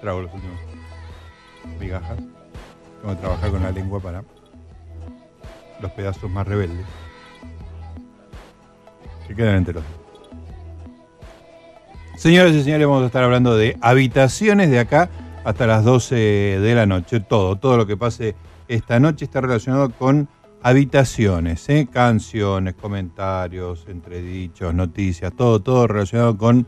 trago los últimos migajas. Tengo que trabajar con la lengua para los pedazos más rebeldes. Que quedan entre los dedos. Señoras y señores, vamos a estar hablando de habitaciones de acá hasta las 12 de la noche. Todo, todo lo que pase esta noche está relacionado con habitaciones, ¿eh? canciones, comentarios, entredichos, noticias, todo, todo relacionado con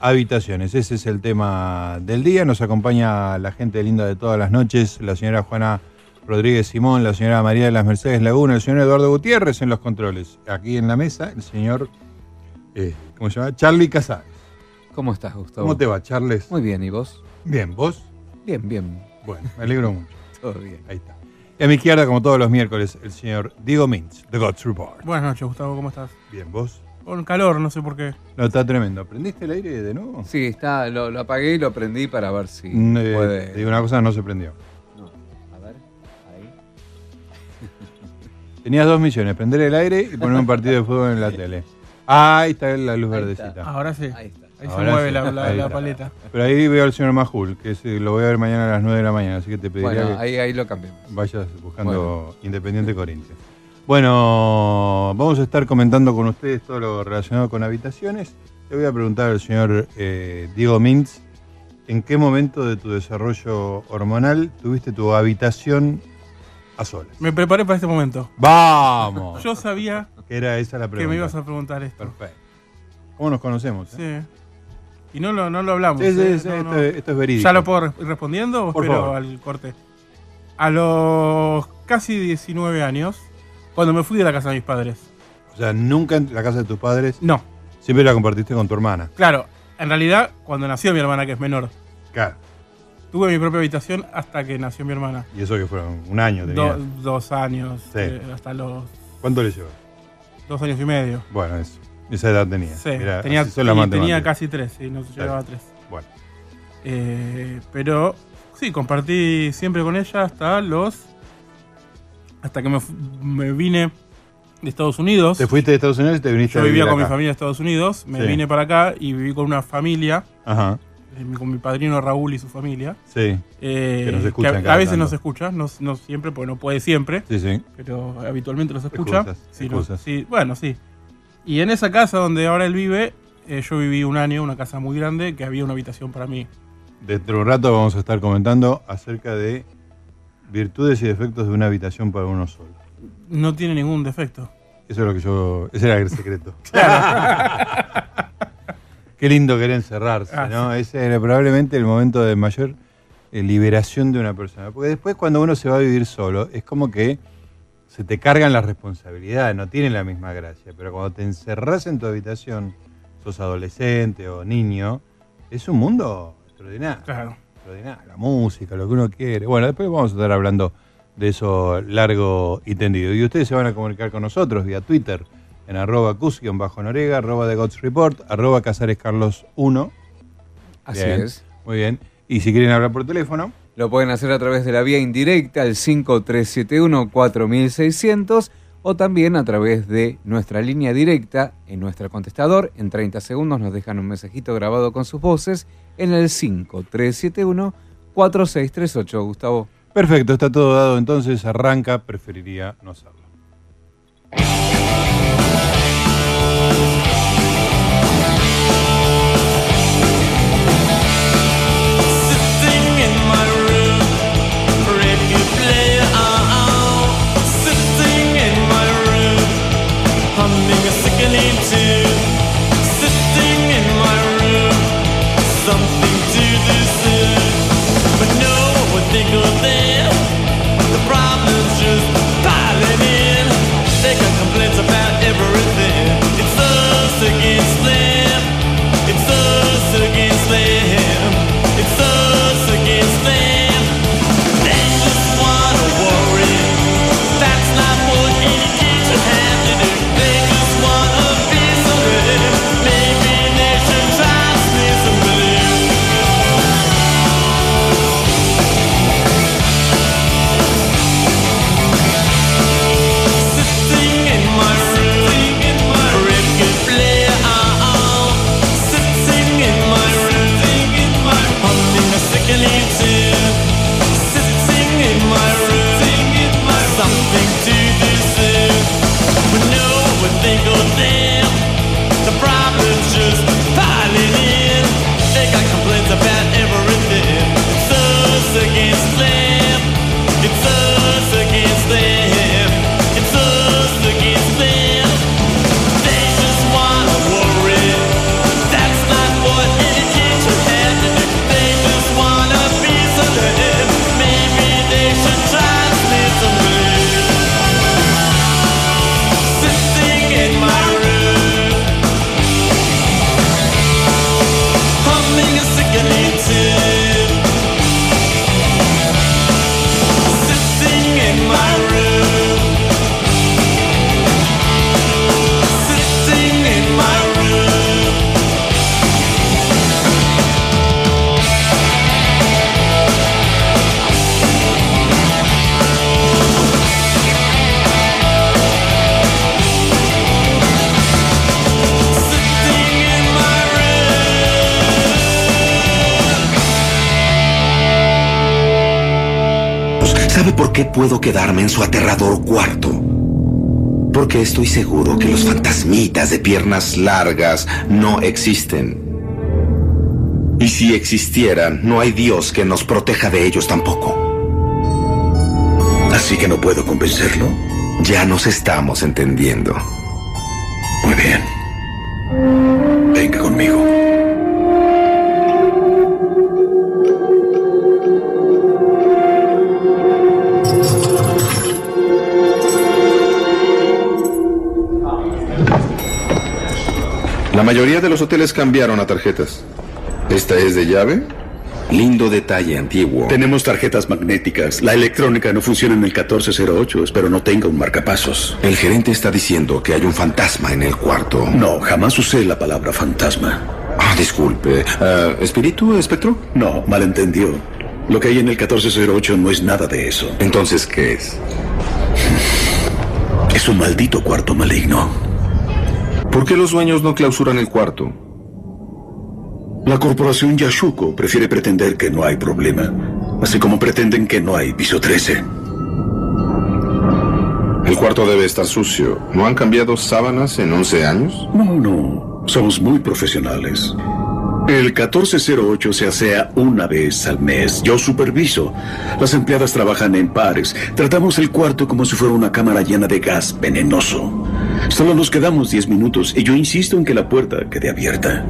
habitaciones. Ese es el tema del día. Nos acompaña la gente linda de todas las noches, la señora Juana Rodríguez Simón, la señora María de las Mercedes Laguna, el señor Eduardo Gutiérrez en los controles. Aquí en la mesa, el señor, eh, ¿cómo se llama? Charlie Casares. ¿Cómo estás, Gustavo? ¿Cómo te va, Charles? Muy bien, ¿y vos? Bien, ¿vos? Bien, bien. Bueno, me alegro mucho. Todo bien. Ahí está. Y a mi izquierda, como todos los miércoles, el señor Diego Mintz, The God's Report. Buenas noches, Gustavo, ¿cómo estás? Bien, ¿vos? Con calor, no sé por qué. No, está tremendo. ¿Prendiste el aire de nuevo? Sí, está, lo, lo apagué y lo prendí para ver si Mm, eh, puede. Te digo una cosa, no se prendió. No. A ver, ahí. Tenías dos misiones, prender el aire y poner un partido de fútbol en la tele. Ah, ahí está la luz Ahí verdecita. está. Ahora sí. Ahí está. Ahí Ahora se mueve sí, la, la- ahí la está. paleta. Pero ahí veo al señor Majul, que lo voy a ver mañana a las 9 de la mañana, así que te pediría Bueno, que ahí, ahí lo cambiamos. vayas buscando Independiente Corinthians. Bueno, vamos a estar comentando con ustedes todo lo relacionado con habitaciones. Le voy a preguntar al señor eh, Diego Mintz, ¿en qué momento de tu desarrollo hormonal tuviste tu habitación a solas? Me preparé para este momento. ¡Vamos! Yo sabía Que era esa la pregunta. que me ibas a preguntar esto. Perfecto. ¿Cómo nos conocemos? eh? Sí. Y no lo, no lo hablamos. Sí, sí, ¿eh? sí, No, esto, no. esto es verídico. ¿Ya lo puedo ir respondiendo o Por espero favor. al corte? A los casi 19 años, cuando me fui de la casa de mis padres. O sea, nunca en la casa de tus padres, No, siempre la compartiste con tu hermana. claro. En realidad, cuando nació mi hermana, que es menor, Claro. tuve mi propia habitación hasta que nació mi hermana. Y eso que fueron un año. Do- dos años, Sí. eh, hasta los ¿Cuánto le llevó? dos años y medio. Bueno, eso. Esa edad tenía. Sí, Mirá, tenía, casi tres, sí, no llevaba bien. tres. Bueno, Eh, pero sí, compartí siempre con ella hasta los. Hasta que me, vine de Estados Unidos. te fuiste de Estados Unidos y te viniste Yo a vivía con mi familia de Estados Unidos, me Sí. vine para acá y viví con una familia, Ajá, eh, con mi padrino Raúl y su familia. sí, eh, Que nos escuchan a, cada a veces tanto. nos escucha, no, no siempre, porque no puede siempre, sí, sí. pero habitualmente los escucha. Excusas, Sí, no- excusas. sí, bueno, sí. Y en esa casa donde ahora él vive, eh, yo viví un año, una casa muy grande, que había una habitación para mí. Dentro de un rato vamos a estar comentando acerca de virtudes y defectos de una habitación para uno solo. No tiene ningún defecto. Eso es lo que yo. Ese era el secreto. Qué lindo querer encerrarse, Ah, ¿no? Ese era probablemente el momento de mayor eh, liberación de una persona. Porque después, cuando uno se va a vivir solo, es como que se te cargan las responsabilidades, no tiene la misma gracia. Pero cuando te encerrás en tu habitación, sos adolescente o niño, es un mundo extraordinario Claro. Extraordinario, la música, lo que uno quiere. Bueno, después vamos a estar hablando de eso largo y tendido. Y ustedes se van a comunicar con nosotros vía Twitter en arroba cus-norega, arroba The Gods Report, arroba casarescarlos1. Así Bien. es. Muy bien. Y si quieren hablar por teléfono, Lo pueden hacer a través de la vía indirecta al 5371-4600 o también a través de nuestra línea directa en nuestro contestador. En 30 segundos nos dejan un mensajito grabado con sus voces en el 5371-4638. Gustavo. perfecto, está todo dado. Entonces arranca, preferiría no hacerlo. ¿Sabe por qué puedo quedarme en su aterrador cuarto? Porque estoy seguro que los fantasmitas de piernas largas no existen. Y si existieran, no hay Dios que nos proteja de ellos tampoco. Así que no puedo convencerlo. Ya nos estamos entendiendo. Muy bien. Mayoría de los hoteles cambiaron a tarjetas. ¿Esta es de llave? Lindo detalle antiguo. Tenemos tarjetas magnéticas. La electrónica no funciona en el 1408. Espero no tenga un marcapasos. El gerente está diciendo que hay un fantasma en el cuarto. No, jamás usé la palabra fantasma. Ah, disculpe. Ah, ¿Espíritu, espectro? No, malentendió. Lo que hay en el 1408 no es nada de eso. Entonces, ¿qué es? Es un maldito cuarto maligno. ¿Por qué los dueños no clausuran el cuarto? La corporación Yashuko prefiere pretender que no hay problema, así como pretenden que no hay piso 13. El cuarto debe estar sucio. ¿No han cambiado sábanas en 11 años? No, no, somos muy profesionales. El 1408 se asea una vez al mes. Yo superviso. Las empleadas trabajan en pares. Tratamos el cuarto como si fuera una cámara llena de gas venenoso. Solo nos quedamos 10 minutos y yo insisto en que la puerta quede abierta.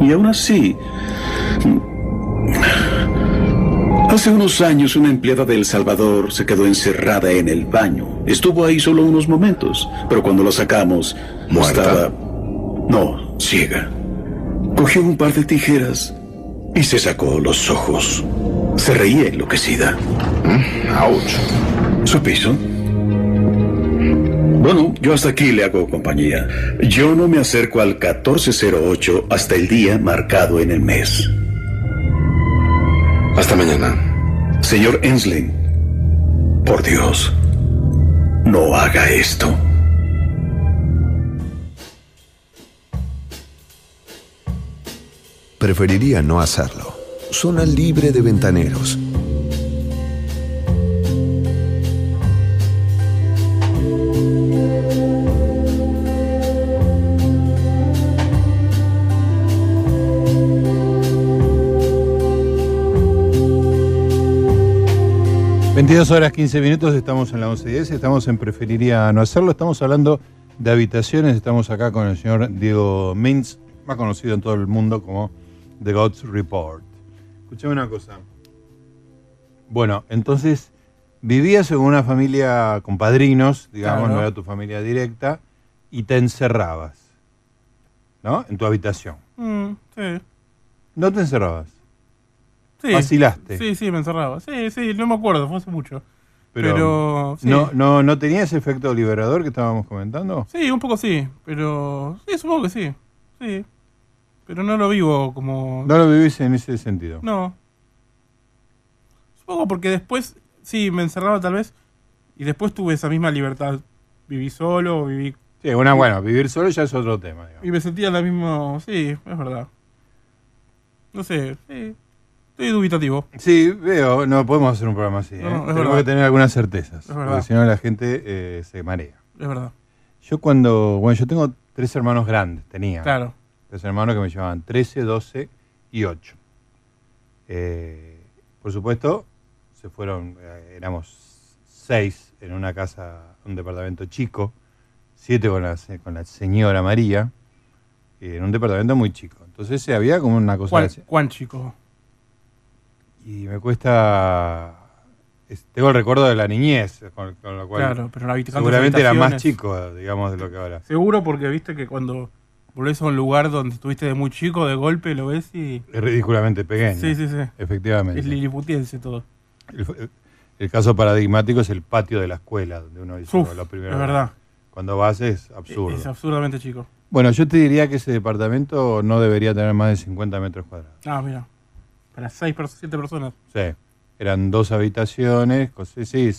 Y aún así... Hace unos años una empleada de El Salvador se quedó encerrada en el baño. Estuvo ahí solo unos momentos, pero cuando la sacamos... ¿Muerta? Estaba... No, ciega. Cogió un par de tijeras y se sacó los ojos. Se reía enloquecida. ¡Auch! ¿Su piso? Bueno, yo hasta aquí le hago compañía. Yo no me acerco al 1408 hasta el día marcado en el mes. Hasta mañana. Señor Ensling, por Dios, no haga esto. Preferiría no hacerlo. Zona libre de ventaneros. 22 horas 15 minutos, estamos en la 1110, estamos en Preferiría no hacerlo, estamos hablando de habitaciones, estamos acá con el señor Diego Mintz, más conocido en todo el mundo como The Gods Report. Escuchame una cosa. Bueno, entonces vivías en una familia con padrinos, digamos, Claro. no era tu familia directa, y te encerrabas, ¿no? En tu habitación. Mm, sí. No te encerrabas, Sí. vacilaste. Sí, sí, me encerraba. Sí, sí, no me acuerdo, fue hace mucho. Pero, Pero, sí. no, no, ¿no tenía ese efecto liberador que estábamos comentando? Sí, un poco sí, pero sí, supongo que sí. Sí. Pero no lo vivo como... No lo vivís en ese sentido. No. Supongo porque después, sí, me encerraba tal vez, y después tuve esa misma libertad. Viví solo, viví... Sí, una, bueno, vivir solo ya es otro tema. digamos. Y me sentía la misma... Sí, es verdad. No sé, sí. Estoy dubitativo. Sí, veo, no podemos hacer un programa así. ¿eh? No, es Tenemos verdad. que tener algunas certezas, porque si no la gente eh, se marea. Es verdad. Yo cuando, bueno, yo tengo tres hermanos grandes, tenía. Claro. Tres hermanos que me llevaban 13, 12 y 8. Eh, por supuesto, se fueron, eh, éramos seis en una casa, un departamento chico, siete con la, con la señora María, eh, en un departamento muy chico. Entonces eh, había como una cosa... ¿Cuán, cuán chico? Y me cuesta... es- tengo el recuerdo de la niñez, con, con lo cual Claro, pero la seguramente era más chico, digamos, de lo que ahora. Seguro porque viste que cuando volvés a un lugar donde estuviste de muy chico, de golpe lo ves y... Es ridículamente pequeño. Sí, sí, sí. Efectivamente. Es liliputiense todo. El, el caso paradigmático es el patio de la escuela, donde uno dice Uf, lo primero. es verdad. Cuando vas es absurdo. Es absurdamente chico. Bueno, yo te diría que ese departamento no debería tener más de 50 metros cuadrados. Ah, mira. Para seis, siete personas. Sí. Eran dos habitaciones, cosas, sí,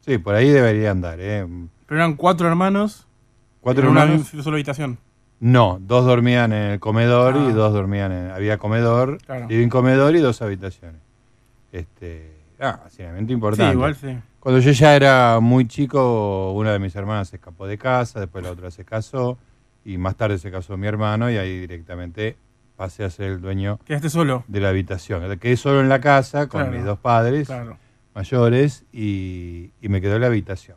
sí, por ahí debería andar. ¿eh? Pero eran cuatro hermanos. ¿Cuatro en una hermanos? sola habitación. No, dos dormían en el comedor Ah. y dos dormían en... Había comedor, Claro. living comedor y dos habitaciones. Este, Ah, Sí, importante. igual sí. Cuando yo ya era muy chico, una de mis hermanas se escapó de casa, después la otra se casó, y más tarde se casó mi hermano, y ahí directamente pasé a ser el dueño Quedaste solo. de la habitación. Quedé solo en la casa con Claro, mis dos padres Claro. mayores y, y me quedó la habitación.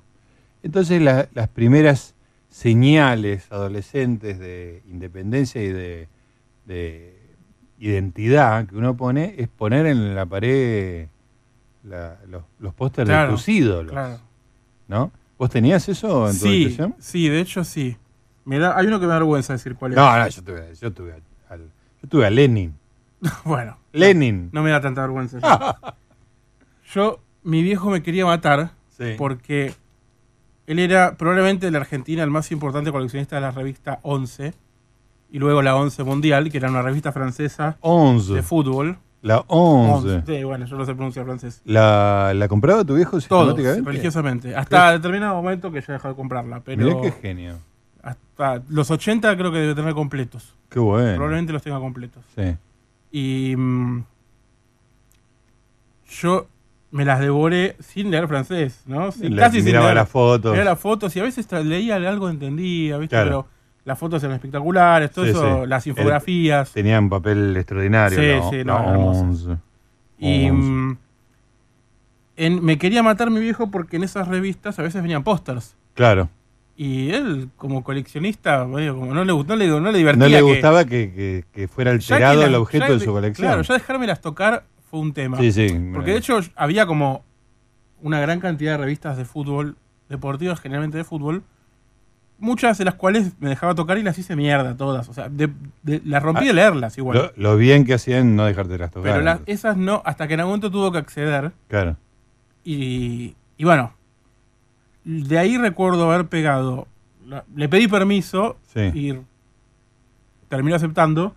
Entonces la- las primeras señales adolescentes de independencia y de, de identidad que uno pone es poner en la pared la- los, los pósters Claro, de tus ídolos. Claro. ¿No? ¿Vos tenías eso en tu Sí, habitación? sí, de hecho sí. Me da, hay uno que me da vergüenza decir cuál es. No, no, yo tuve, yo tuve yo tuve a Lenin. bueno, Lenin. no me da tanta vergüenza. Yo, Yo, mi viejo me quería matar Sí. porque él era probablemente en la Argentina el más importante coleccionista de la revista 11 y luego la 11 Mundial, que era una revista francesa de 11. fútbol. La 11. Sí, bueno, yo no sé pronunciar francés. ¿La, ¿La compraba tu viejo Todos, sistemáticamente? religiosamente. Hasta determinado momento que ya dejó de comprarla. Pero Mirá qué genio. Hasta los 80 creo que debe tener completos. Qué bueno. Probablemente los tenga completos. Sí. Y mm, yo me las devoré sin leer francés, ¿no? Sin- Le- casi sin leer. las fotos. Miraba las fotos y a veces leía algo, entendía, ¿viste? Claro. Pero las fotos eran espectaculares, todo Sí, eso, sí. las El- infografías. Tenía un papel extraordinario. Sí, la- sí, la no, hermoso. 11. Y 11. mm, en- me quería matar mi viejo porque en esas revistas a veces venían pósters. Claro. Y él, como coleccionista, como no le, no le, no le divertía. No le gustaba que, que- que fuera ya que alterado el objeto ya de su colección. Claro, ya dejármelas tocar fue un tema. sí, sí. Porque de hecho había como una gran cantidad de revistas de fútbol, deportivas generalmente de fútbol, muchas de las cuales me dejaba tocar y las hice mierda todas. O sea, de- de- las rompí de leerlas igual. Lo, lo bien que hacían no dejarte las tocar. pero las- esas no, hasta que en algún momento tuvo que acceder. Claro. Y, y bueno, de ahí recuerdo haber pegado. le pedí permiso Sí. y terminó aceptando.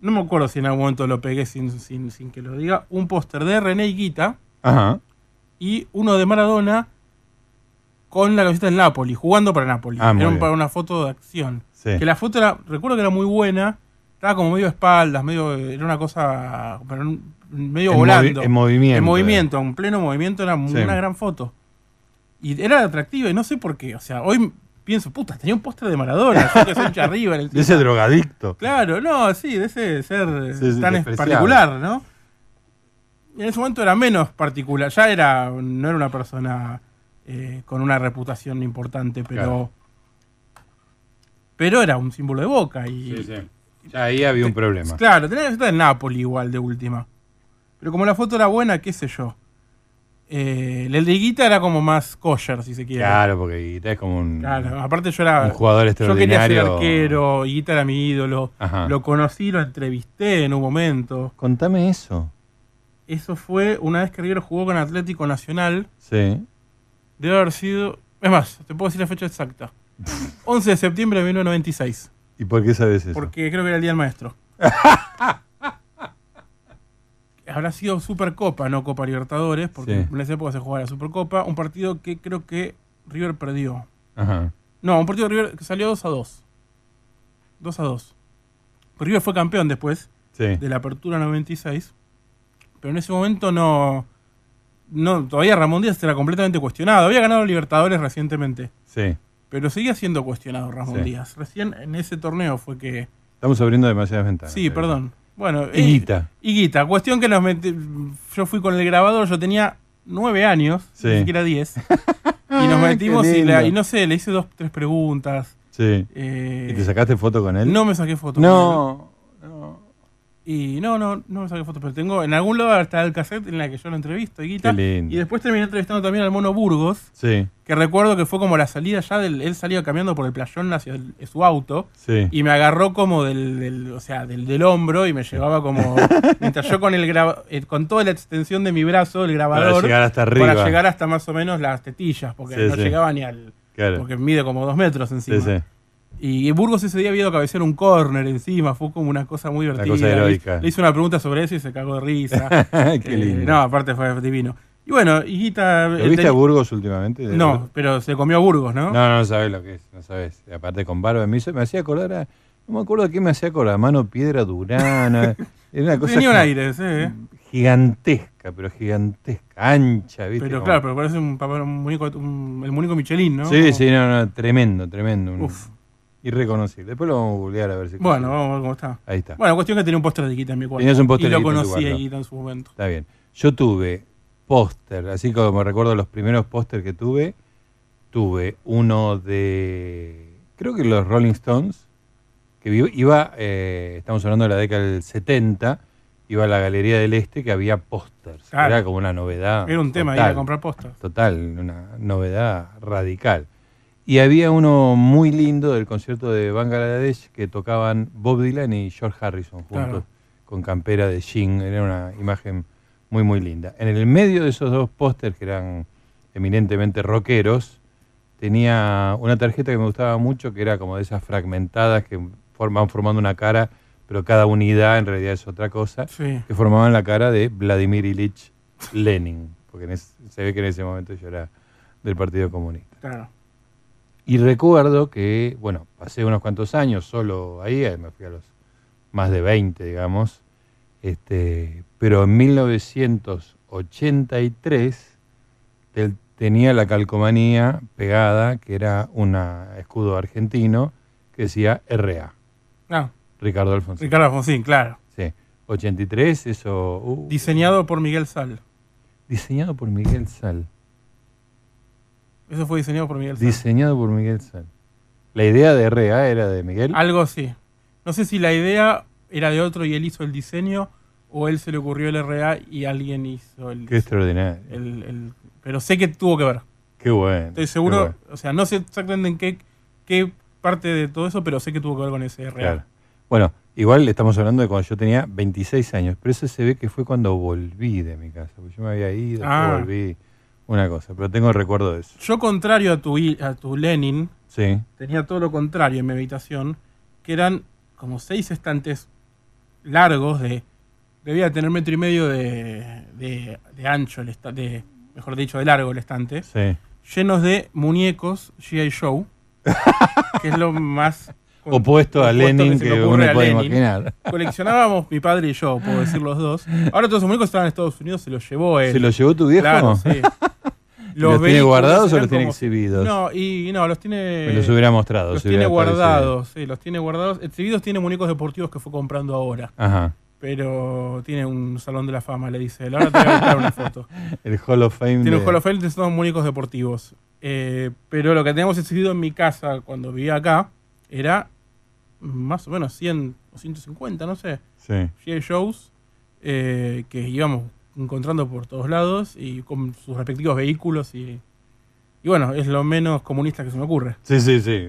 No me acuerdo si en algún momento lo pegué sin, sin, sin que lo diga. Un póster de René Higuita Ajá. y uno de Maradona con la camiseta del Napoli, jugando para Napoli. Ah, era un- para una foto de acción. Sí. Que la foto era, recuerdo que era muy buena, estaba como medio espaldas, medio, era una cosa, medio En volando. movi- en movimiento, En movimiento, en pleno movimiento, era Sí. una gran foto. Y era atractiva y no sé por qué. O sea, hoy pienso, puta, tenía un póster de Maradona, yo que soy hincha River. De ese drogadicto. Claro, no, sí, de ese ser Sí, sí, tan particular, ¿no? En ese momento era menos particular, ya era, no era una persona eh, con una reputación importante, pero. Claro. Pero era un símbolo de boca y. Sí, sí. Ya ahí había un problema. Claro, tenía la camiseta del Napoli igual de última. Pero como la foto era buena, qué sé yo. Eh, el de Higuita era como más kosher, si se quiere. Claro, porque Guita es como un, Claro, aparte yo era. un jugador Yo quería ser extraordinario. arquero, Higuita era mi ídolo. Ajá. Lo conocí, lo entrevisté en un momento. Contame eso. Eso fue una vez que River jugó con Atlético Nacional. Sí. Debe haber sido. Es más, te puedo decir la fecha exacta. 11 de septiembre de 1996. ¿Y por qué sabes eso? Porque creo que era el Día del Maestro. Habrá sido Supercopa, no Copa Libertadores, porque Sí. en esa época se jugaba la Supercopa. Un partido que creo que River perdió. Ajá. No, un partido de River que salió 2 a 2. 2 a 2. Pero River fue campeón después Sí. de la apertura 96. Pero en ese momento no. no todavía Ramón Díaz era completamente cuestionado. Había ganado Libertadores recientemente. Sí. Pero seguía siendo cuestionado Ramón Sí. Díaz. Recién en ese torneo fue que. Estamos abriendo demasiadas ventanas. Sí, perdón. Bueno, Higuita. Higuita, cuestión que nos meti- Yo fui con el grabador, yo tenía nueve años, Sí. ni siquiera diez. y nos metimos y, la- y no sé, le hice dos, tres preguntas. Sí. eh, ¿Y te sacaste foto con él? no me saqué foto. con No. no. Y no, no, no me saqué foto, pero tengo. En algún lado está el cassette en la que yo lo entrevisto. Qué lindo. Y después terminé entrevistando también al Mono Burgos, Sí, que recuerdo que fue como la salida ya del. Él salía caminando por el playón hacia el- su auto. sí. Y me agarró como del, del- o sea, del, del hombro y me llevaba como mientras yo con el graba- eh, con toda la extensión de mi brazo, el grabador, Para llegar hasta arriba. para llegar hasta más o menos las tetillas, porque Sí, no llegaba ni al Claro. porque mide como dos metros encima. Y Burgos ese día había ido a cabecear un córner encima, fue como una cosa muy divertida. cosa heroica. Le, le hice una pregunta sobre eso y se cagó de risa. Qué Eh, lindo. no, aparte fue divino. Y bueno, hijita. ¿Lo viste a Burgos últimamente? No, pero se comió a Burgos, ¿no? No, no sabes lo que es, no sabes. Aparte con barba, me, hizo- me hacía acordar a, no me acuerdo de qué me hacía acordar, mano piedra durana. Era una cosa Tenía un aire, sí. ¿eh? gigantesca. pero gigantesca, ancha, ¿viste? Pero Como- claro, pero parece un, un muñeco, un- el muñeco Michelin, ¿no? Sí, Como- sí, no, no, tremendo, tremendo. Uf. Irreconocible. Después lo vamos a googlear a ver si. Bueno, vamos a ver cómo está. Ahí está. Bueno, cuestión que tenía un póster de Guita en mi cuarto. Tenías un póster Y de lo en tu conocí a. Guita en su momento. Está bien. Yo tuve póster, así como recuerdo los primeros póster que tuve, tuve uno de, creo que los Rolling Stones, que iba, eh, estamos hablando de la década del 70, iba a la Galería del Este que había pósters. Claro. Era como una novedad. Era un tema ir a comprar pósters. Total, una novedad radical. Y había uno muy lindo del concierto de Bangladesh que tocaban Bob Dylan y George Harrison juntos Claro. con campera de jean. Era una imagen muy, muy linda. En el medio de esos dos pósters que eran eminentemente rockeros, tenía una tarjeta que me gustaba mucho, que era como de esas fragmentadas que forman formando una cara, pero cada unidad en realidad es otra cosa, Sí. que formaban la cara de Vladimir Ilich Lenin, porque en ese- se ve que en ese momento yo era del Partido Comunista. Claro. Y recuerdo que, bueno, pasé unos cuantos años solo ahí, eh, me fui a los más de 20, digamos, este, pero en 1983 tel- tenía la calcomanía pegada, que era un escudo argentino, que decía RA, Ah, Ricardo Alfonsín. Ricardo Alfonsín, claro. Sí, 83, eso... uh, Diseñado por Miguel Sal. diseñado por Miguel Sal. Eso fue diseñado por Miguel Sal. Diseñado por Miguel Sal. La idea de RA era de Miguel. Algo así. No sé si la idea era de otro y él hizo el diseño o él se le ocurrió el RA y alguien hizo el, Qué extraordinario. el- el- Pero sé que tuvo que ver. Qué bueno. Estoy seguro, bueno. o sea, no sé exactamente en qué, qué parte de todo eso, pero sé que tuvo que ver con ese RA. Claro. Bueno, igual estamos hablando de cuando yo tenía 26 años, pero eso se ve que fue cuando volví de mi casa, porque yo me había ido, Ah. volví, una cosa, pero tengo el recuerdo de eso. Yo, contrario a tu, a tu Lenin, Sí, tenía todo lo contrario en mi habitación, que eran como seis estantes largos de... Debía tener metro y medio de, de- de ancho, el esta- de, mejor dicho, de largo el estante, sí. llenos de muñecos G.I. Joe, que es lo más... Opuesto a Lenin que, ocurre uno puede Lenin. imaginar. Coleccionábamos mi padre y yo, puedo decir los dos. Ahora todos esos muñecos estaban en Estados Unidos, se los llevó él. ¿Se lo llevó tu viejo? Claro, sí. ¿Los tiene guardados o los tiene como- exhibidos? No, y no, los tiene. Me los hubiera mostrado. Los tiene guardados, sí, los tiene guardados. Exhibidos tiene muñecos deportivos que fue comprando ahora. Ajá. Pero tiene un salón de la fama, le dice. Ahora te voy a buscar una foto. El Hall of Fame. Tiene un de- Hall of Fame de estos muñecos deportivos. Eh, pero lo que teníamos exhibido en mi casa cuando vivía acá era más o menos 100 o 150, no sé. Sí. Joes eh, que íbamos encontrando por todos lados y con sus respectivos vehículos y, y bueno, es lo menos comunista que se me ocurre. Sí, sí, sí.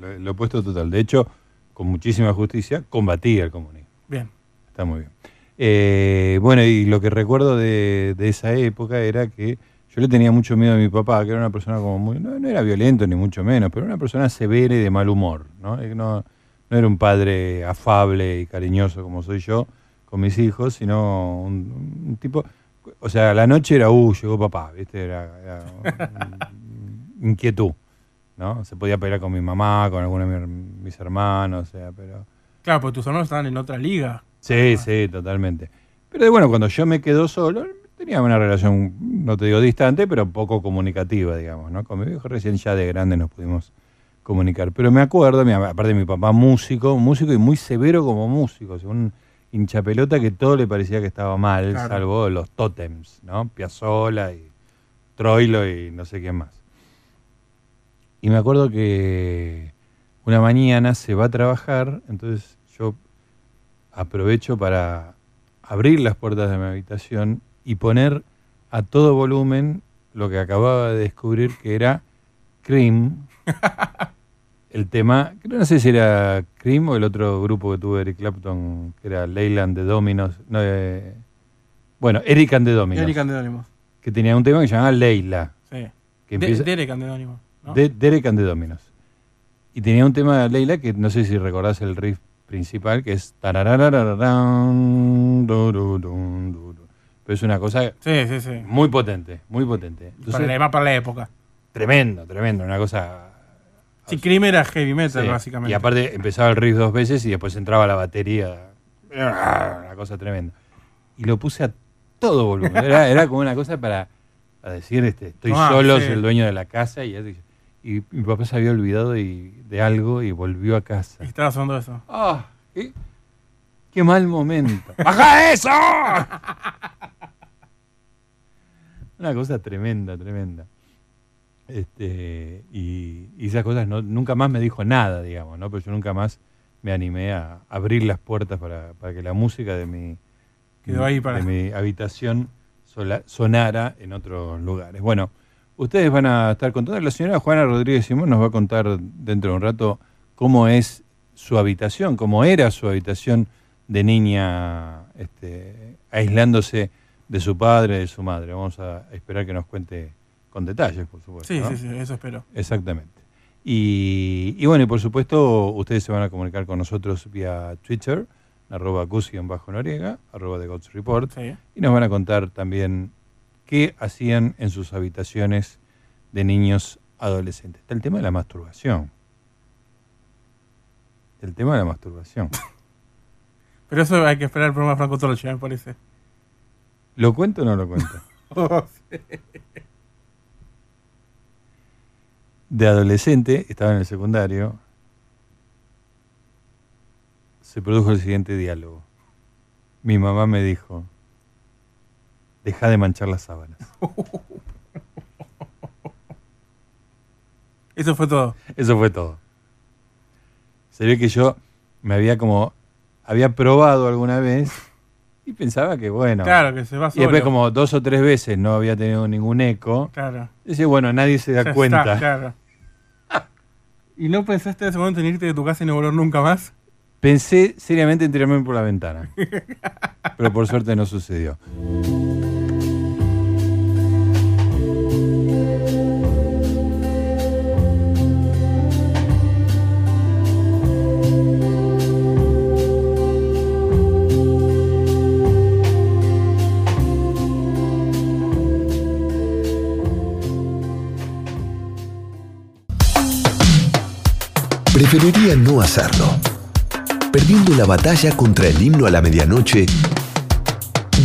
Lo, lo opuesto total. De hecho, con muchísima justicia, combatía el comunismo. Bien. Está muy bien. Eh, bueno, y lo que recuerdo de, de esa época era que yo le tenía mucho miedo a mi papá, que era una persona como muy. No, no era violento ni mucho menos, pero era una persona severa y de mal humor. ¿no? Eh, no, no era un padre afable y cariñoso como soy yo con mis hijos, sino un, un tipo. O sea, la noche era, uh, llegó papá, ¿viste? Era, era un- inquietud. ¿no? Se podía pelear con mi mamá, con algunos de mis, mis hermanos, o sea, pero. Claro, porque tus hermanos estaban en otra liga. Sí, sí, totalmente. Pero bueno, cuando yo me quedo solo, tenía una relación, no te digo distante, pero poco comunicativa, digamos, ¿no? Con mi viejo recién ya de grande nos pudimos comunicar. Pero me acuerdo, mi- aparte de mi papá músico, músico y muy severo como músico, o sea, un hinchapelota que todo le parecía que estaba mal, Claro. salvo los tótems, ¿no? Piazzolla y Troilo y no sé quién más. Y me acuerdo que una mañana se va a trabajar, entonces yo aprovecho para abrir las puertas de mi habitación y poner a todo volumen lo que acababa de descubrir que era Cream. el tema, no sé si era Cream o el otro grupo que tuvo Eric Clapton, que era Leyland de Dominos. No, eh, bueno, Eric and the Dominos. Eric Andedónimos. Que tenía un tema que se llamaba Leila. Sí. Que De- Derek Andedónimos. ¿no? de, Derek and the Dominos. Y tenía un tema de Leila que no sé si recordás el riff principal, que es... Pero es una cosa Sí, sí, sí. muy potente, muy potente. Entonces, Para además para la época. tremendo, tremendo, una cosa... Sí, Cream era heavy metal, Sí. básicamente. Y aparte empezaba el riff dos veces y después entraba la batería. Una cosa tremenda. Y lo puse a todo volumen. Era, era como una cosa para, para decir, este, estoy Ah, solo, sí. soy el dueño de la casa. Y, y mi papá se había olvidado y- de algo y volvió a casa. Y estaba sonando eso. ¡Ah! qué mal momento! ¡Baja eso! Una cosa tremenda, tremenda. Este, y, y esas cosas no, nunca más me dijo nada, digamos, ¿no? Pero yo nunca más me animé a abrir las puertas para, para que la música de mi, Quedó ahí para- de mi habitación sola- sonara en otros lugares. Bueno, ustedes van a estar contando. La señora Juana Rodríguez Simón nos va a contar dentro de un rato cómo es su habitación, cómo era su habitación de niña este, aislándose de su padre, de su madre. Vamos a esperar que nos cuente con detalles, por supuesto. Sí, ¿no? sí, sí, eso espero. Exactamente. Y, y bueno, y por supuesto, ustedes se van a comunicar con nosotros vía Twitter, arroba bajo noriega arroba The Gods Report, Sí. y nos van a contar también qué hacían en sus habitaciones de niños adolescentes. Está el tema de la masturbación. El tema de la masturbación. Pero eso hay que esperar el programa Franco Torcha, me parece. ¿Lo cuento o no lo cuento? De adolescente, estaba en el secundario, se produjo el siguiente diálogo. Mi mamá me dijo, deja de manchar las sábanas. Eso fue todo. Eso fue todo. Se ve que yo me había como, había probado alguna vez y pensaba que bueno. Claro, que se va y solo. después como dos o tres veces no había tenido ningún eco. Claro. Dice, bueno, nadie se da Ya cuenta. está, claro. ¿Y no pensaste en ese momento en irte de tu casa y no volver nunca más? Pensé seriamente en tirarme por la ventana. Pero por suerte no sucedió. Preferiría no hacerlo. Perdiendo la batalla contra el himno a la medianoche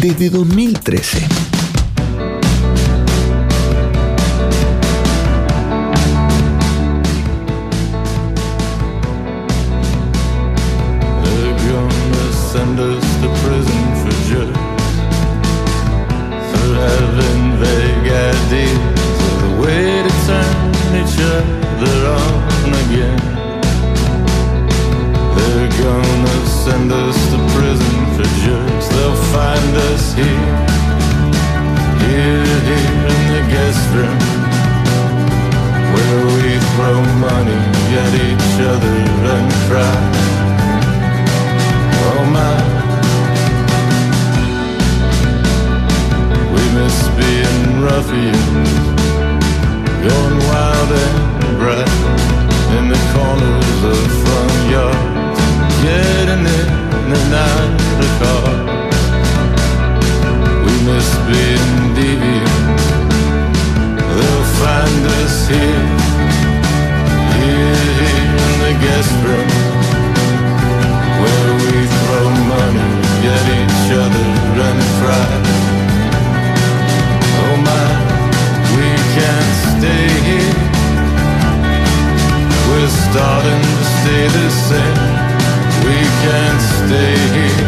desde 2013. They're throw money at each other and cry. Oh my. We miss being ruffians Going wild and bright In the corners of front yards Getting in and out of cars We miss being deviant. They'll find us here in the guest room where we throw money each other and. Oh we can't stay here. We're starting to stay the same. We can't stay here.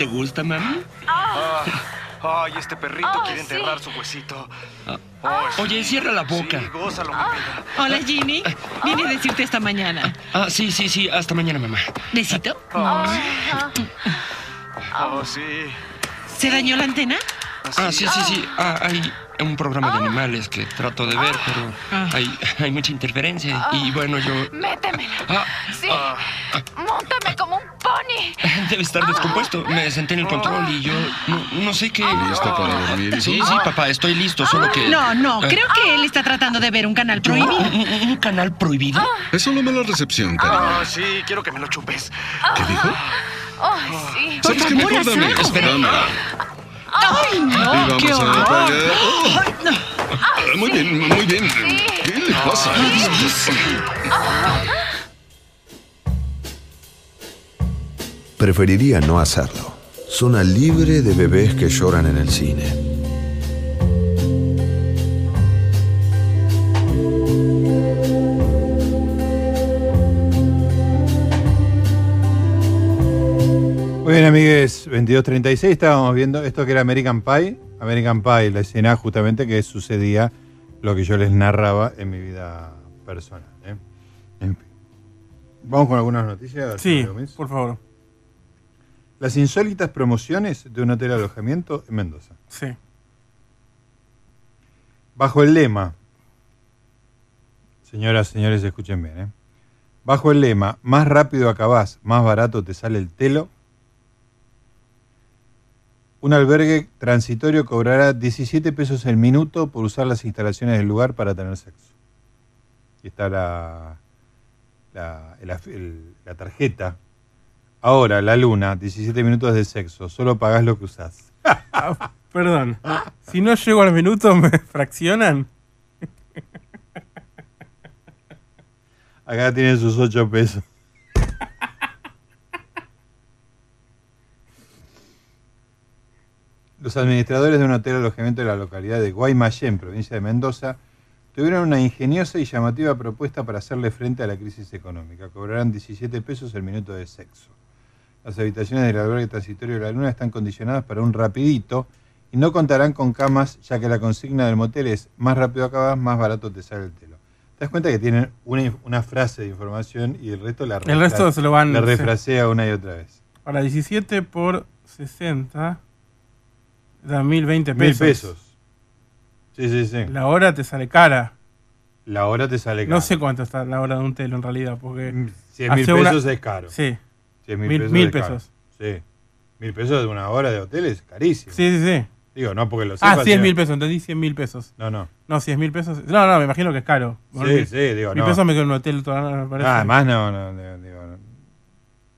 ¿Te gusta, mami? ¡Ah! Ay, este perrito Ah, quiere sí. enterrar su huesito. Ah. Oh, sí. Oye, cierra la boca. Sí, gózalo. Hola, Ginny. Vine a decirte esta mañana. Ah, sí, sí, sí. Hasta mañana, mamá. ¿Besito? Ah, Oh, sí. ¿Se dañó la antena? Ah, sí, sí, sí. Ah, hay un programa de animales que trato de ver, pero Ah. hay, hay mucha interferencia. Y bueno, yo... ¡Métemela! Ah, ¡Sí! ¡Móntame como un pony! Debe estar descompuesto. Me senté en el control y yo no, no sé qué... ¿Listo para dormir? hijo? Sí, sí, papá, estoy listo, solo que... No, no. Ah. Creo que él está tratando de ver un canal prohibido. ¿Un, un- un canal prohibido? Es solo mala recepción, cariño. Ah, sí, quiero que me lo chupes. ¿Qué dijo? ¡Ay, sí! ¿Sabes qué? Mejor dame. Espera. ¡Ay, Y no! vamos ¡Qué a horror! Oh. Ah, Muy bien, muy bien. ¿Qué le pasa? Preferiría no hacerlo. Zona libre de bebés que lloran en el cine. Muy bien, amigues, 22.36, estábamos viendo esto que era American Pie. American Pie, la escena justamente que sucedía lo que yo les narraba en mi vida personal. ¿eh? En fin. Vamos con algunas noticias. Sí, por favor. Las insólitas promociones de un hotel alojamiento en Mendoza. Sí. Bajo el lema, señoras, señores, escuchen bien, ¿eh? Bajo el lema, más rápido acabás, más barato te sale el telo, un albergue transitorio cobrará 17 pesos el minuto por usar las instalaciones del lugar para tener sexo. Y está la, la, el af- el- la tarjeta. Ahora, la luna, 17 minutos de sexo, solo pagás lo que usás. Ah, perdón. Si no llego al minuto, ¿me fraccionan? Acá tienen sus 8 pesos. Los administradores de un hotel alojamiento de la localidad de Guaymallén, provincia de Mendoza, tuvieron una ingeniosa y llamativa propuesta para hacerle frente a la crisis económica. Cobrarán 17 pesos el minuto de sexo. Las habitaciones del albergue transitorio de la Luna están condicionadas para un rapidito y no contarán con camas, ya que la consigna del motel es más rápido acabas, más barato te sale el telo. ¿Te das cuenta que tienen una, frase de información y el resto la El resto se lo van- la refrasea una y otra vez? Ahora, 17 por 60 da 1020 Mil pesos. pesos. Sí, sí, sí. La hora te sale cara. La hora te sale No caro. sé cuánto está la hora de un telo en realidad, porque... Si es mil una- pesos es caro. Sí. Si es Mil- mil, pesos. mil es pesos. Sí. Mil pesos de una hora de hotel es carísimo. Sí, sí, sí. Digo, no porque lo Ah, sepas, 100 sino- mil pesos, entendí 100 mil pesos. No, no. No, 100 mil pesos. No, no, me imagino que es caro. Sí, Mil- sí, digo, Mil no. pesos me quedo en un hotel toda la me parece. Ah, además no, no, no, digo, no,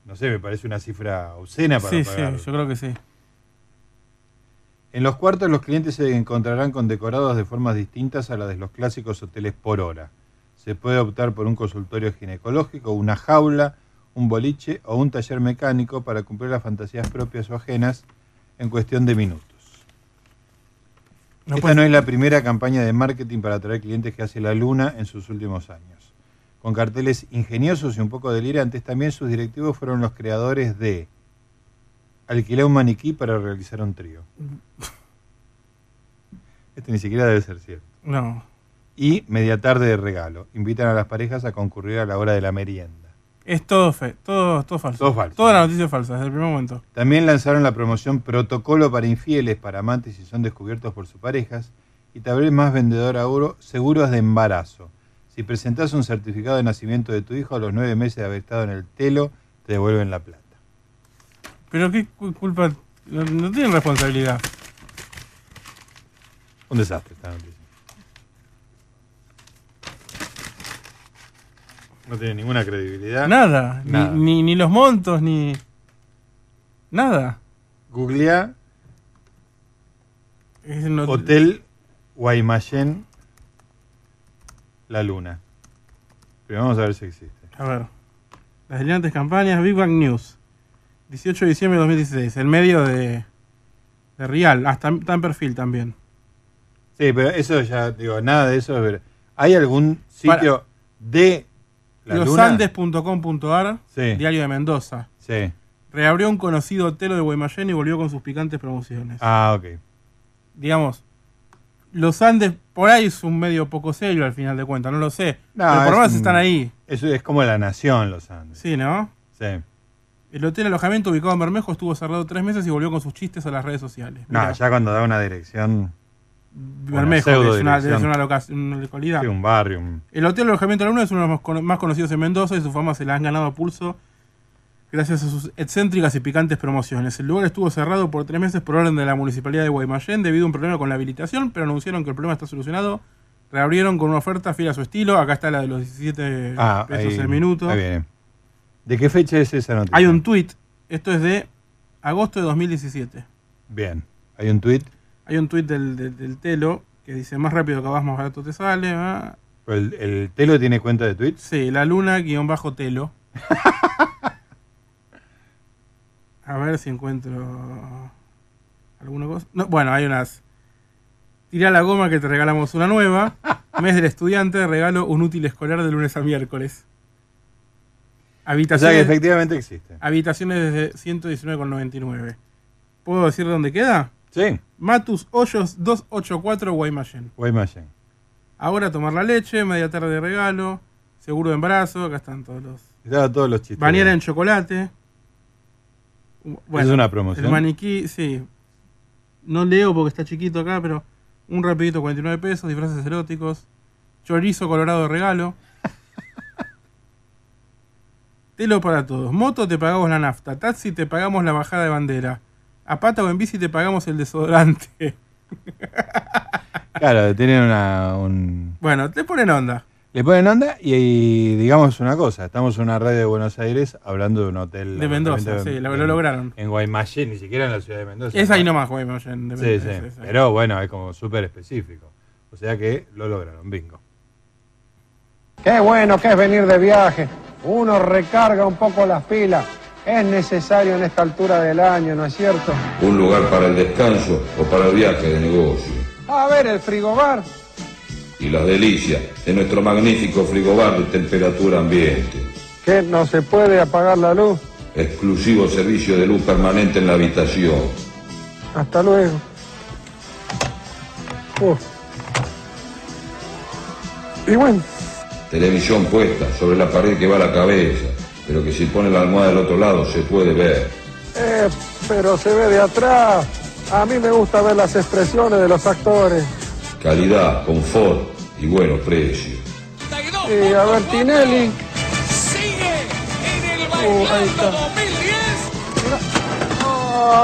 no sé, me parece una cifra obscena para Sí, pagar. sí, yo creo que sí. En los cuartos los clientes se encontrarán con decorados de formas distintas a las de los clásicos hoteles por hora. Se puede optar por un consultorio ginecológico, una jaula, un boliche o un taller mecánico para cumplir las fantasías propias o ajenas en cuestión de minutos. No Esta puede- no es la primera campaña de marketing para atraer clientes que hace la Luna en sus últimos años. Con carteles ingeniosos y un poco delirantes, también sus directivos fueron los creadores de Alquilar un maniquí para realizar un trío. Este ni siquiera debe ser cierto. No. Y media tarde de regalo. Invitan a las parejas a concurrir a la hora de la merienda. Es todo fe, todo, todo falso. Todo falso. Toda la noticia es falsa, desde el primer momento. También lanzaron la promoción Protocolo para infieles para amantes si son descubiertos por sus parejas. Y también más vendedor auro, seguros de embarazo. Si presentás un certificado de nacimiento de tu hijo a los nueve meses de haber estado en el telo, te devuelven la plata. Pero qué cu- culpa. No, no tienen responsabilidad. Un desastre esta noticia. No tiene ninguna credibilidad. Nada. Ni- Nada. Ni, ni los montos, ni. Nada. Googlea Es no- Hotel Guaymallén La Luna. Pero vamos a ver si existe. A ver. Las delirantes campañas Big Bang News. 18 de diciembre de 2016. El medio de. De Real. Hasta está en perfil también. Sí, pero eso ya, digo, nada de eso. es ver- ¿Hay algún sitio de. Losandes.com.ar, Sí. diario de Mendoza. Sí. Reabrió un conocido hotel de Guaymallén y volvió con sus picantes promociones. Ah, ok. Digamos, Los Andes por ahí es un medio poco serio al final de cuentas, no lo sé. No, pero por es lo menos están ahí. Eso es como la nación, los Andes. Sí, ¿no? Sí. El hotel alojamiento ubicado en Bermejo estuvo cerrado tres meses y volvió con sus chistes a las redes sociales. No, ya cuando da una dirección. Bermejo, que es una, es una, loca- una localidad. Sí, un barrio. un- El Hotel Alojamiento de la Luna es uno de los más cono- más conocidos en Mendoza y su fama se la han ganado a pulso gracias a sus excéntricas y picantes promociones. El lugar estuvo cerrado por tres meses por orden de la Municipalidad de Guaymallén debido a un problema con la habilitación, pero anunciaron que el problema está solucionado. Reabrieron con una oferta fiel a su estilo. Acá está la de los 17 Ah, pesos ahí- el minuto. ahí viene. ¿De qué fecha es esa noticia? Hay un tweet. Esto es de agosto de 2017. Bien. Hay un tuit. Hay un tweet del, del- del Telo que dice: Más rápido que vas, más barato te sale. ah". ¿El, el Telo tiene cuenta de tweets? Sí, la luna guion bajo telo. A ver si encuentro alguna cosa. No, bueno, hay unas. Tira la goma que te regalamos una nueva. Mes del estudiante, regalo un útil escolar de lunes a miércoles. O sea que Habitaciones, efectivamente existe. habitaciones desde 119,99. ¿Puedo decir dónde queda? Sí. Matus Hoyos 284 Guaymallén. Guaymallén. Ahora tomar la leche, media tarde de regalo, seguro de embarazo, acá están todos los. Estaba todos los chistes. Bañera en chocolate. ¿Es una promoción? El maniquí, sí. No leo porque está chiquito acá, pero un rapidito 49 pesos, disfraces eróticos. Chorizo colorado de regalo. Telo para todos. Moto te pagamos la nafta. Taxi te pagamos la bajada de bandera. A pata o en bici te pagamos el desodorante. Claro, tienen una, un... Bueno, te ponen onda. Le ponen onda y, y digamos una cosa, estamos en una radio de Buenos Aires hablando de un hotel. De Mendoza, sí, lo- en- lo lograron. En Guaymallén, ni siquiera en la ciudad de Mendoza. Es ahí nomás, Guaymallén. de Sí, Mendoza, sí, sí, sí. pero bueno, es como súper específico. O sea que lo lograron, bingo. Qué bueno que es venir de viaje. Uno recarga un poco las pilas. Es necesario en esta altura del año, ¿no es cierto? Un lugar para el descanso o para el viaje de negocio. A ver, el frigobar. Y las delicias de nuestro magnífico frigobar de temperatura ambiente. ¿Qué? ¿No se puede apagar la luz? Exclusivo servicio de luz permanente en la habitación. Hasta luego. Uf. Y bueno, Televisión puesta sobre la pared que va a la cabeza, pero que si pone la almohada del otro lado se puede ver. eh, pero se ve de atrás. A mí me gusta ver las expresiones de los actores. Calidad, confort y buenos precios. Y a ver, Tinelli. Uh, ahí está.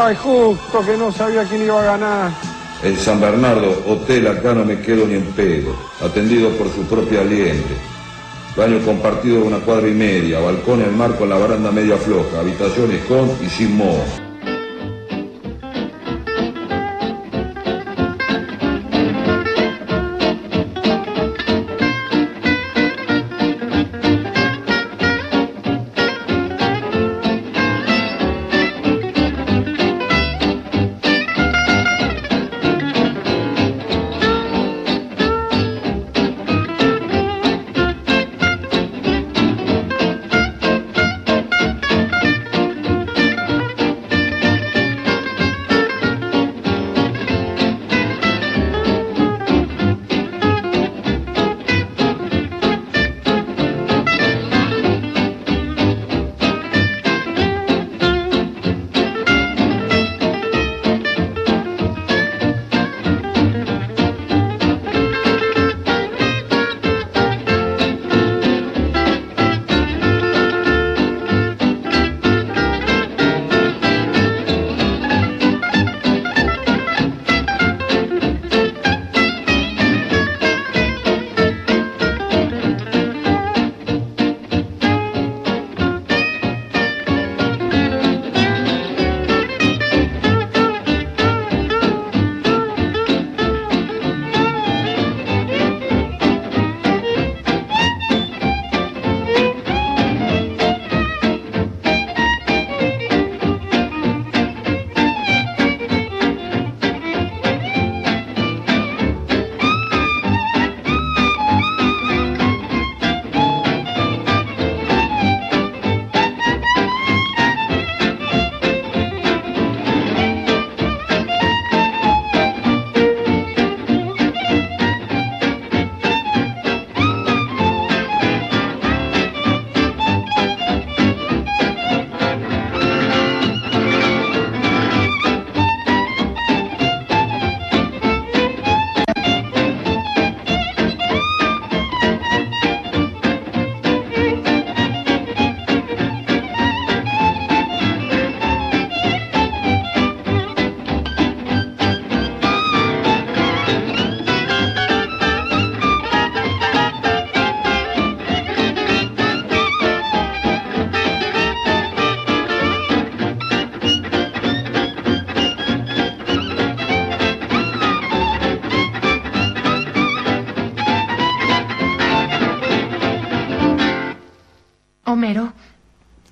Ay, justo que no sabía quién iba a ganar. En San Bernardo, hotel acá no me quedo ni en pedo, atendido por su propia liendre. Baño compartido de una cuadra y media, balcón en mar con la baranda media floja, habitaciones con y sin moho.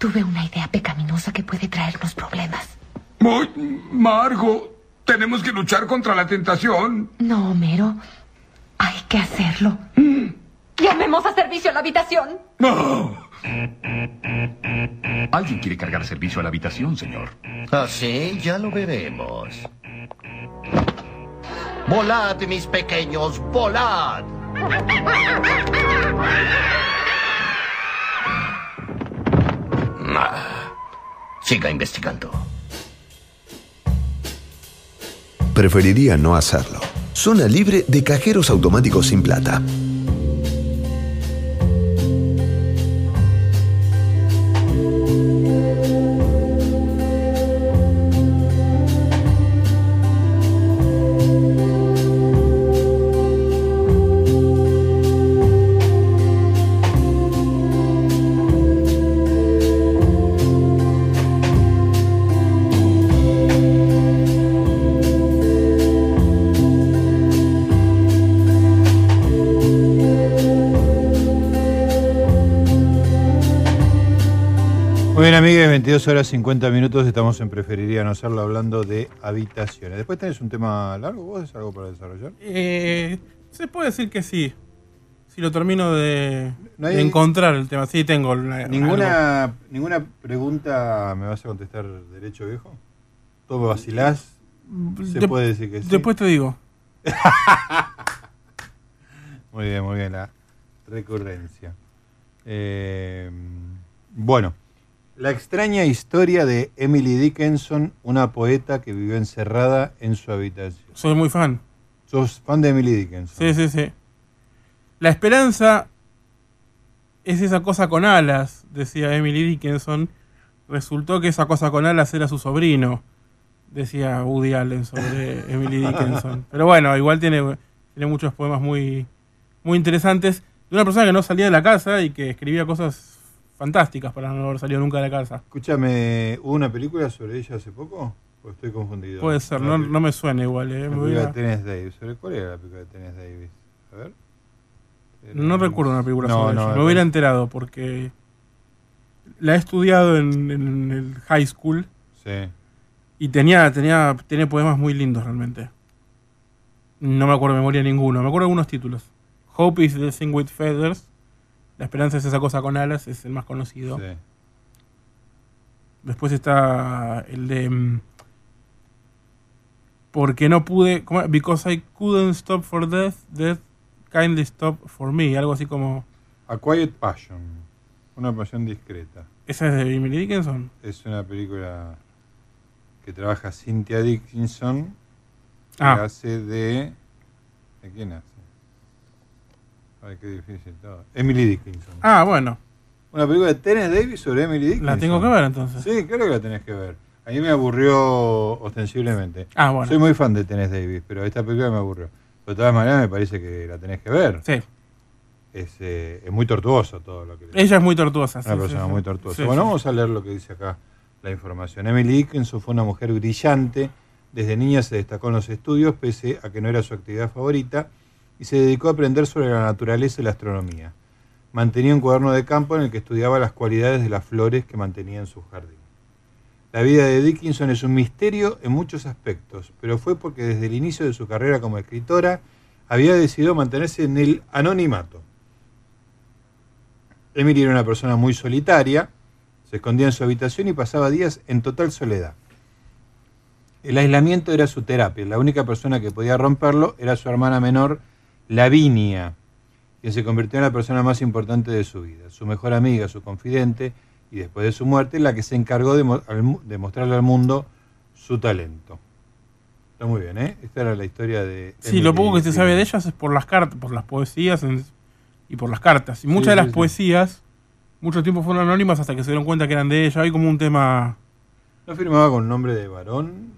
Tuve una idea pecaminosa que puede traernos problemas. Muy, Margo, tenemos que luchar contra la tentación. No, Homero. Hay que hacerlo. Llamemos a servicio a la habitación. Alguien quiere cargar servicio a la habitación, señor. ¿Ah, sí? Ya lo veremos. Volad, mis pequeños, volad. Siga investigando. Preferiría no hacerlo. Zona libre de cajeros automáticos sin plata. 22 horas 50 minutos. Estamos en Preferiría no hacerlo hablando de habitaciones. Después tenés un tema largo, ¿vos tenés algo para desarrollar? Eh, se puede decir que sí. Si lo termino de, No hay- de encontrar el tema. Sí, tengo. una- algo. ¿Ninguna, ¿Ninguna pregunta me vas a contestar derecho, viejo? ¿Todo me vacilás? Se De- puede decir que sí. Después te digo. Muy bien, muy bien, la recurrencia. Eh, bueno, la extraña historia de Emily Dickinson, una poeta que vivió encerrada en su habitación. Soy muy fan. ¿Sos fan de Emily Dickinson? Sí, sí, sí. La esperanza es esa cosa con alas, decía Emily Dickinson. Resultó que esa cosa con alas era su sobrino, decía Woody Allen sobre Emily Dickinson. Pero bueno, igual tiene, tiene muchos poemas muy, muy interesantes de una persona que no salía de la casa y que escribía cosas fantásticas para no haber salido nunca de la casa. Escúchame, ¿hubo una película sobre ella hace poco? ¿O estoy confundido? Puede ser, no, no me suena igual. Eh. voy película de Tennis Davis. ¿Sobre cuál era la película de Tennis Davis? A ver. No recuerdo una película No, sobre no, ella. me hubiera enterado porque la he estudiado en, en el high school Sí. y tenía, tenía, tiene poemas muy lindos realmente. No me acuerdo de memoria ninguno. Me acuerdo de algunos títulos. Hope is the thing with feathers. La esperanza es esa cosa con alas. Es el más conocido. Sí. Después está el de... mm, Porque no pude... Because I couldn't stop for death, death kindly stop for me. Algo así como... A Quiet Passion. Una pasión discreta. ¿Esa es de Emily Dickinson? Es una película que trabaja Cynthia Dickinson, que Ah. hace de... ¿De quién hace? Ay, qué difícil todo. Emily Dickinson. Ah, bueno. Una película de Tennis Davis sobre Emily Dickinson. La tengo que ver entonces. Sí, claro que la tenés que ver. A mí me aburrió ostensiblemente. Ah, bueno. Soy muy fan de Tennis Davis, pero esta película me aburrió. Pero de todas maneras me parece que la tenés que ver. Sí. Es, eh, es muy tortuoso todo lo que Ella es muy tortuosa. Una sí, persona sí, muy tortuosa. Sí, bueno, vamos a leer lo que dice acá la información. Emily Dickinson fue una mujer brillante. Desde niña se destacó en los estudios, pese a que no era su actividad favorita, y se dedicó a aprender sobre la naturaleza y la astronomía. Mantenía un cuaderno de campo en el que estudiaba las cualidades de las flores que mantenía en su jardín. La vida de Dickinson es un misterio en muchos aspectos, pero fue porque desde el inicio de su carrera como escritora había decidido mantenerse en el anonimato. Emily era una persona muy solitaria, se escondía en su habitación y pasaba días en total soledad. El aislamiento era su terapia, la única persona que podía romperlo era su hermana menor, Lavinia, quien se convirtió en la persona más importante de su vida, su mejor amiga, su confidente, y después de su muerte, la que se encargó de, mo- mostrarle al mundo su talento. Está muy bien, ¿eh? Esta era la historia de... Sí, lo poco que se sabe de ellas es por las cartas, por las poesías en- y por las cartas. Y muchas Sí, de las sí, sí. poesías, mucho tiempo fueron anónimas hasta que se dieron cuenta que eran de ella. Hay como un tema. ¿No firmaba con nombre de varón?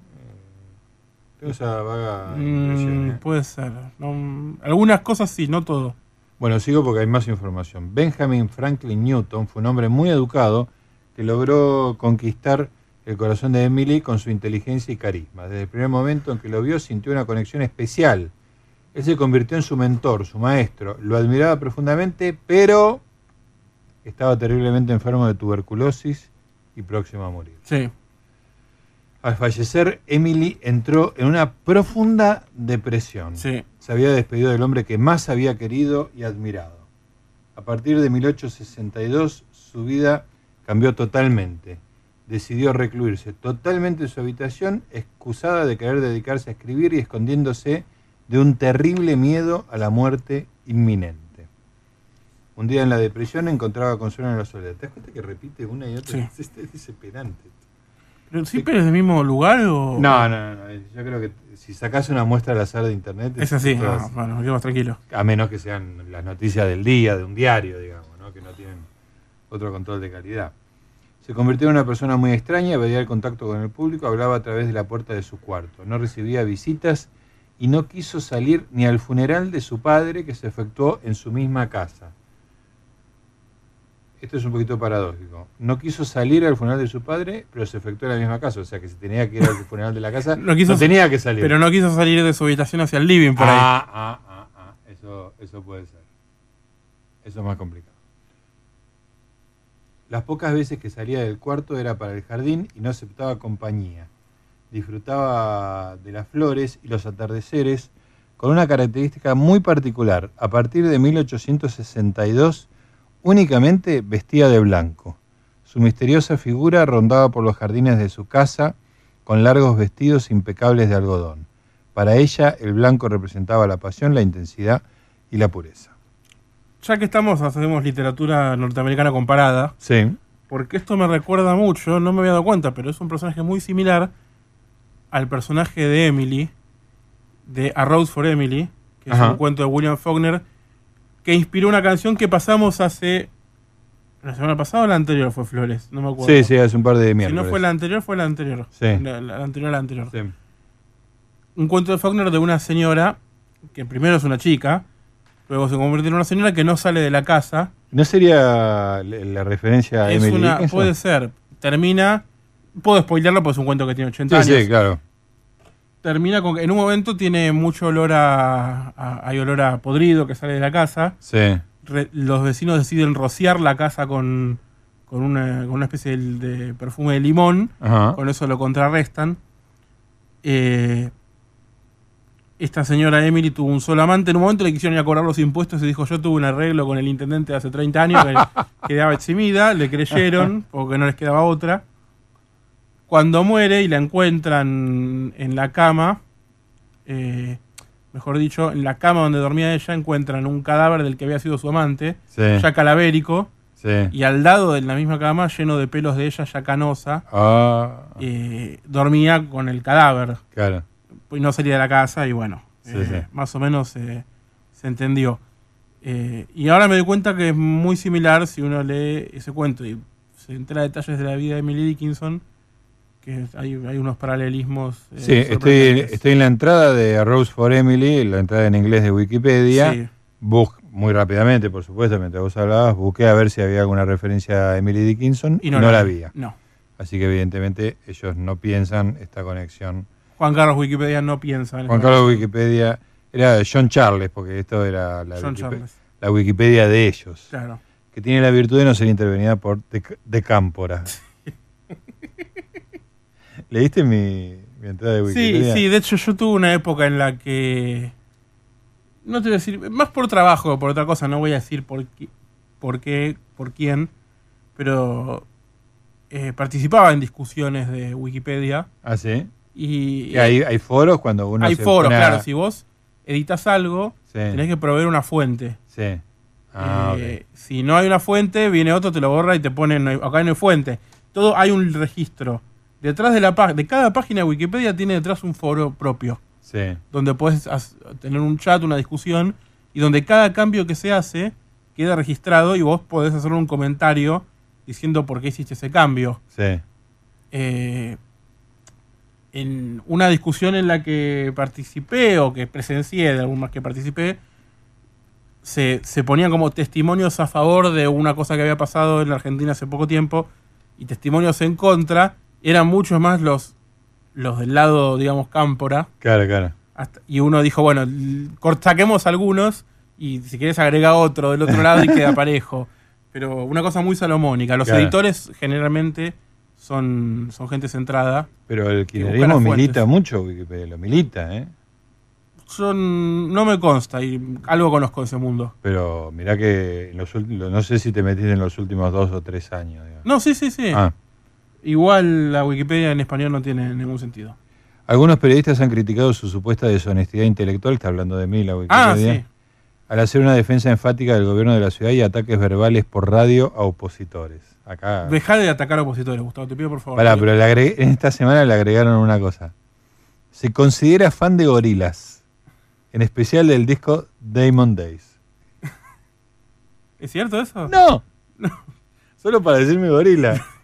Tengo esa vaga impresión, mm, ¿eh? puede ser. No, algunas cosas sí, no todo. Bueno, sigo porque hay más información. Benjamin Franklin Newton fue un hombre muy educado que logró conquistar el corazón de Emily con su inteligencia y carisma. Desde el primer momento en que lo vio sintió una conexión especial. Él se convirtió en su mentor, su maestro. Lo admiraba profundamente, pero estaba terriblemente enfermo de tuberculosis y próxima a morir. Sí. Al fallecer, Emily entró en una profunda depresión. Sí. Se había despedido del hombre que más había querido y admirado. A partir de 1862, su vida cambió totalmente. Decidió recluirse totalmente en su habitación, excusada de querer dedicarse a escribir y escondiéndose de un terrible miedo a la muerte inminente. Un día en la depresión encontraba consuelo en la soledad. ¿Te das cuenta que repite una y otra Sí. es desesperante. ¿Pero siempre es del mismo lugar o.? No, no, no. Yo creo que si sacas una muestra al azar de internet. Es así. bueno, me quedo más tranquilo. a menos que sean las noticias del día, de un diario, digamos, ¿no? que no tienen otro control de calidad. Se convirtió en una persona muy extraña, veía el contacto con el público, hablaba a través de la puerta de su cuarto, no recibía visitas y no quiso salir ni al funeral de su padre que se efectuó en su misma casa. Esto es un poquito paradójico. No quiso salir al funeral de su padre, pero se efectuó en la misma casa. O sea que si tenía que ir al funeral de la casa, no, No quiso, tenía que salir. Pero no quiso salir de su habitación hacia el living por ahí. Ah, ah, ah, ah. Eso, eso puede ser. Eso es más complicado. Las pocas veces que salía del cuarto era para el jardín y no aceptaba compañía. Disfrutaba de las flores y los atardeceres con una característica muy particular. A partir de 1862 únicamente vestía de blanco. Su misteriosa figura rondaba por los jardines de su casa con largos vestidos impecables de algodón. Para ella el blanco representaba la pasión, la intensidad y la pureza. Ya que estamos, hacemos literatura norteamericana comparada. Sí. Porque esto me recuerda mucho, no me había dado cuenta, pero es un personaje muy similar al personaje de Emily, de A Rose for Emily, que es un cuento de William Faulkner, que inspiró una canción que pasamos hace. ¿La semana pasada o la anterior fue Flores? No me acuerdo. Sí, sí, hace un par de Si miércoles. no fue la anterior, fue la anterior. Sí. La, la anterior la anterior. Sí. Un cuento de Faulkner de una señora, que primero es una chica, luego se convierte en una señora que no sale de la casa. ¿No sería la, la referencia a es Emily una, Dickinson? puede ser. Termina. Puedo spoilearlo porque es un cuento que tiene 80 Sí, años. sí, claro. Termina con que en un momento tiene mucho olor a, a- hay olor a podrido que sale de la casa. Sí. Re- los vecinos deciden rociar la casa con, con, una, con una especie de, de perfume de limón. Ajá. Con eso lo contrarrestan. Eh, esta señora Emily tuvo un solo amante. En un momento le quisieron ir a cobrar los impuestos y dijo: Yo tuve un arreglo con el intendente de hace 30 años que quedaba eximida. Le creyeron porque no les quedaba otra. Cuando muere y la encuentran en la cama, eh, mejor dicho, en la cama donde dormía ella, encuentran un cadáver del que había sido su amante, Sí. ya calavérico, Sí. y al lado de la misma cama, lleno de pelos de ella ya canosa, Ah, eh, dormía con el cadáver. claro. Y no salía de la casa y bueno, Sí, eh, más o menos se entendió. Y ahora me doy cuenta que es muy similar si uno lee ese cuento y se entera detalles de la vida de Emily Dickinson, que hay, hay unos paralelismos. eh, Sí, estoy, en la entrada de A Rose for Emily, la entrada en inglés de Wikipedia. Sí. Bus- muy rápidamente, por supuesto, mientras vos hablabas, busqué a ver si había alguna referencia a Emily Dickinson y no, la había. No. Así que evidentemente ellos no piensan esta conexión. Juan Carlos Wikipedia no piensa en Juan Carlos. Wikipedia era John Charles, porque esto era la, Wikipedia de ellos. Claro. Que tiene la virtud de no ser intervenida por de, de Cámpora. ¿Leíste mi, mi entrada de Sí, Wikipedia? sí, de hecho yo tuve una época en la que... No te voy a decir, más por trabajo que por otra cosa, no voy a decir por, qué- por qué, por quién, pero eh, participaba en discusiones de Wikipedia. ¿Ah, sí? Y, ¿Y hay, hay foros cuando uno hay se foros, pone a- claro, si vos editas algo, Sí. tenés que proveer una fuente. Sí. Ah, Eh, Si no hay una fuente, viene otro, te lo borra y te pone, no hay- acá no hay fuente. Todo hay un registro. Detrás de la de cada página de Wikipedia tiene detrás un foro propio. Sí. donde puedes tener un chat, una discusión, y donde cada cambio que se hace queda registrado y vos podés hacer un comentario diciendo por qué hiciste ese cambio. Sí. Eh, en una discusión en la que participé o que presencié, de algún más que participé, se, se ponían como testimonios a favor de una cosa que había pasado en la Argentina hace poco tiempo y testimonios en contra. Eran muchos más los, los del lado, digamos, cámpora. Claro, claro. Hasta- y uno dijo, bueno, saquemos algunos y si quieres agrega otro del otro lado y queda parejo. Pero una cosa muy salomónica. Los Claro. editores generalmente son, son gente centrada. Pero el kirchnerismo milita mucho, Wikipedia, lo milita, ¿eh? Son, no me consta, y algo conozco de ese mundo. Pero mirá que en los últimos, no sé si te metiste en los últimos dos o tres años. digamos. No, sí, sí, sí. Ah. Igual la Wikipedia en español no tiene ningún sentido. Algunos periodistas han criticado su supuesta deshonestidad intelectual, está hablando de mí la Wikipedia, Ah, sí. al hacer una defensa enfática del gobierno de la ciudad y ataques verbales por radio a opositores. Acá. Deja de atacar a opositores, Gustavo, te pido por favor. Pará, pero le agregué- en esta semana le agregaron una cosa. Se considera fan de gorilas, en especial del disco Damon Days. ¿Es cierto eso? No. Solo para decirme gorila.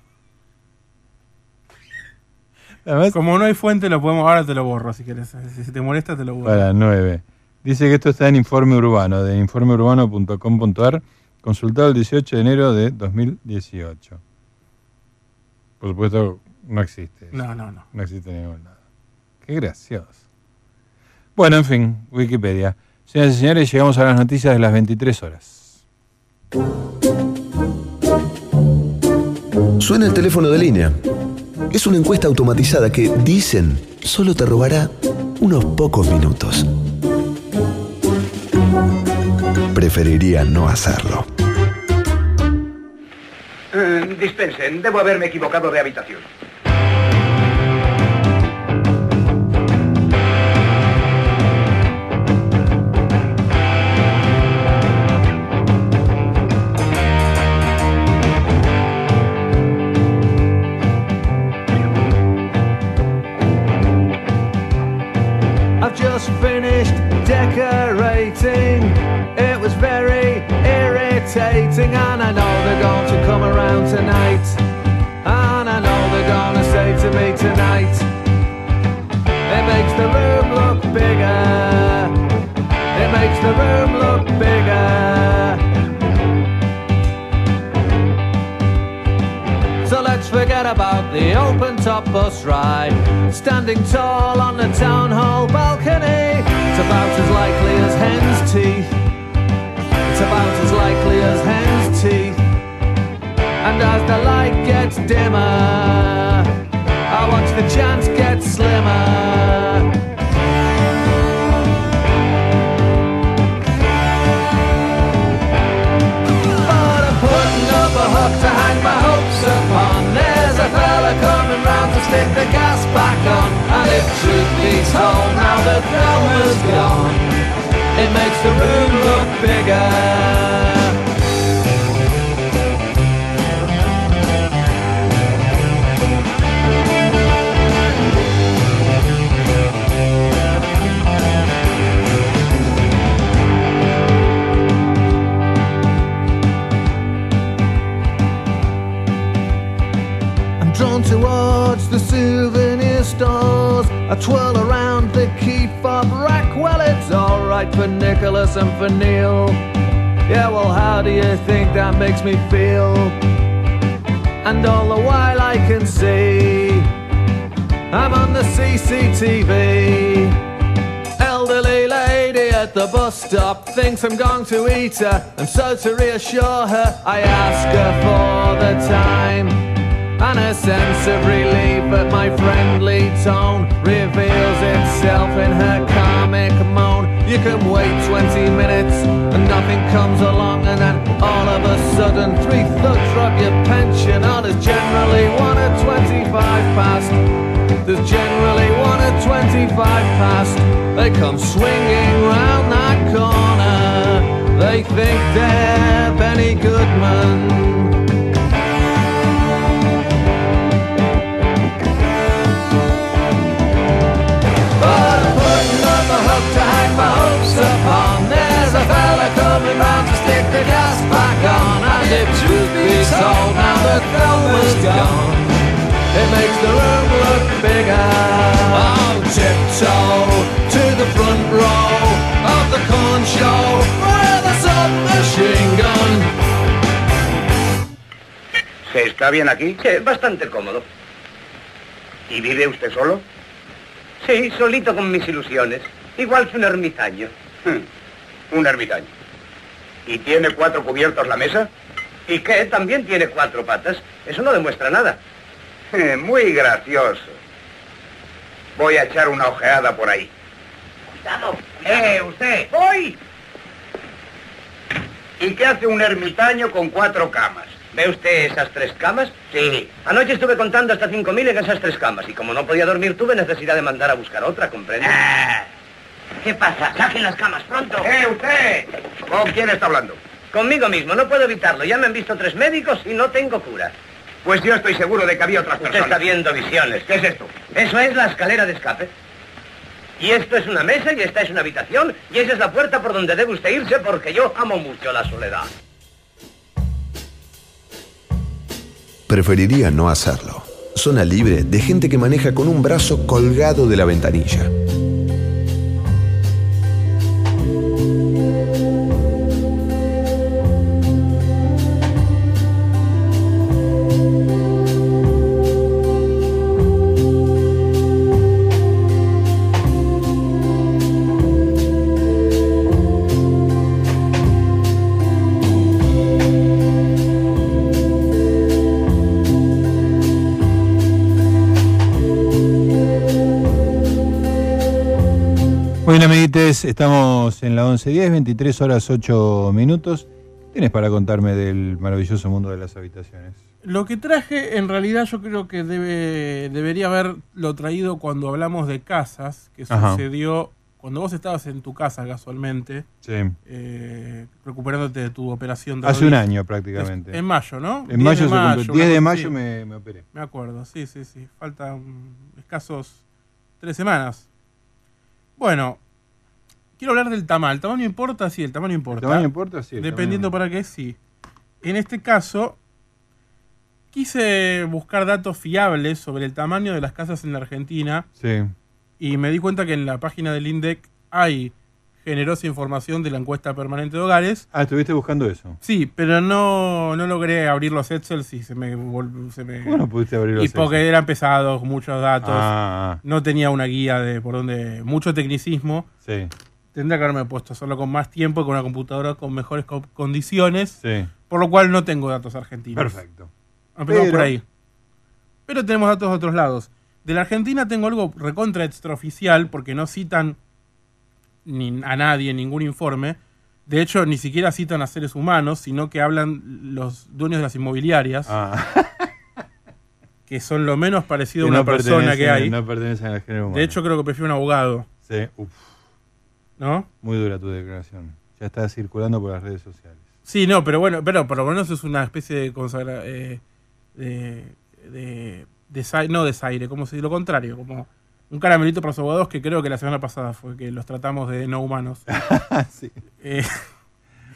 Además, Como no hay fuente, lo podemos. Ahora te lo borro si quieres. Si te molesta, te lo borro. Para 9. Dice que esto está en Informe Urbano, de informeurbano.com.ar, consultado el 18 de enero de 2018. Por supuesto, no existe. eso. No, no, no. No existe en ningún lado. Qué gracioso. Bueno, en fin, Wikipedia. Señoras y señores, llegamos a las noticias de las 23 horas. Suena el teléfono de línea. Es una encuesta automatizada que, dicen, solo te robará unos pocos minutos. Preferiría no hacerlo. Eh, dispensen, debo haberme equivocado de habitación. It was very irritating, and I know they're going to come around tonight. And I know they're gonna say to me tonight, it makes the room look bigger. It makes the room look bigger. So let's forget about the open top bus ride. Standing tall on the town hall balcony. It's about as likely teeth. It's about as likely as hen's teeth. And as the light gets dimmer, I watch the chance get slimmer. To hang my hopes upon. There's a fella coming round to stick the gas back on. And if truth be told, now the film is gone, it makes the room look bigger. I'm drawn towards the souvenir stores. I twirl around it's alright for Nicholas and for Neil. Yeah, well, how do you think that makes me feel? And all the while I can see I'm on the CCTV. Elderly lady at the bus stop thinks I'm going to eat her, and so to reassure her, I ask her for the time. And a sense of relief at my friendly tone reveals itself in her comic moan. You can wait 20 minutes and nothing comes along, and then all of a sudden, three thugs rob your pension. Oh, there's generally one at 25 past. There's generally one at 25 past. They come swinging round that corner. They think they're Benny Goodman. My hopes upon. There's a fella coming round to stick the gas back on. And if truth be told, now the film is gone. It makes the room look bigger. Oh, tiptoe to the front row of the corn show where the submachine gun. ¿Se está bien aquí? Sí, bastante cómodo. ¿Y vive usted solo? Sí, solito con mis ilusiones. Igual que un ermitaño. Un ermitaño. ¿Y tiene cuatro cubiertos la mesa? ¿Y qué? También tiene cuatro patas. Eso no demuestra nada. Muy gracioso. Voy a echar una ojeada por ahí. Cuidado. ¡Eh, usted! ¡Voy! ¿Y qué hace un ermitaño con cuatro camas? ¿Ve usted esas tres camas? Sí. Anoche estuve contando hasta cinco mil en esas tres camas y como no podía dormir tuve necesidad de mandar a buscar otra, ¿comprende? ¿Qué pasa? Saquen las camas pronto. ¡Eh, usted! ¿Con quién está hablando? Conmigo mismo, no puedo evitarlo. Ya me han visto tres médicos y no tengo cura. Pues yo estoy seguro de que había otras personas. está viendo visiones. ¿Qué es esto? Eso es la escalera de escape. Y esto es una mesa y esta es una habitación y esa es la puerta por donde debe usted irse porque yo amo mucho la soledad. Preferiría no hacerlo. Zona libre de gente que maneja con un brazo colgado de la ventanilla. Estamos en la 11.10, 23 horas 8 minutos. ¿Qué tienes para contarme del maravilloso mundo de las habitaciones? Lo que traje, en realidad, yo creo que debe, debería haberlo traído cuando hablamos de casas, que Ajá. sucedió cuando vos estabas en tu casa casualmente, Sí. eh, recuperándote de tu operación de Hace un año prácticamente. Es- en mayo, ¿no? En 10 mayo de se cumplió. 10 una de mayo me operé. Me acuerdo, sí, sí, sí. Faltan escasos tres semanas. Bueno, quiero hablar del tamaño. ¿El tamaño importa? Sí, el tamaño importa. ¿El tamaño importa? Sí, Dependiendo tamaño- para qué, sí. En este caso, quise buscar datos fiables sobre el tamaño de las casas en la Argentina Sí. y me di cuenta que en la página del INDEC hay generosa información de la encuesta permanente de hogares. Ah, estuviste buscando eso. Sí, pero no, no logré abrir los Excel y se me, se me ¿Cómo no pudiste abrir los y porque Excel? eran pesados, muchos datos. Ah, ah. No tenía una guía de por dónde. Mucho tecnicismo. Sí. Tendría que haberme puesto solo con más tiempo y con una computadora con mejores co- condiciones. Sí. Por lo cual no tengo datos argentinos. Perfecto. Empezamos Pero- por ahí. Pero tenemos datos de otros lados. De la Argentina tengo algo recontra extraoficial porque no citan ni a nadie en ningún informe. De hecho, ni siquiera citan a seres humanos, sino que hablan los dueños de las inmobiliarias, que son lo menos parecido a Ah. Una no persona que hay. No pertenecen al género humano. De hecho, creo que prefiero un abogado. Sí, uf. ¿No? Muy dura tu declaración. Ya está circulando por las redes sociales. Sí, no, pero bueno, pero por lo menos es una especie de consagra, eh, de, de, desa- no desaire, como si lo contrario, como un caramelito para los abogados que creo que la semana pasada fue que los tratamos de no humanos. Sí. Eh,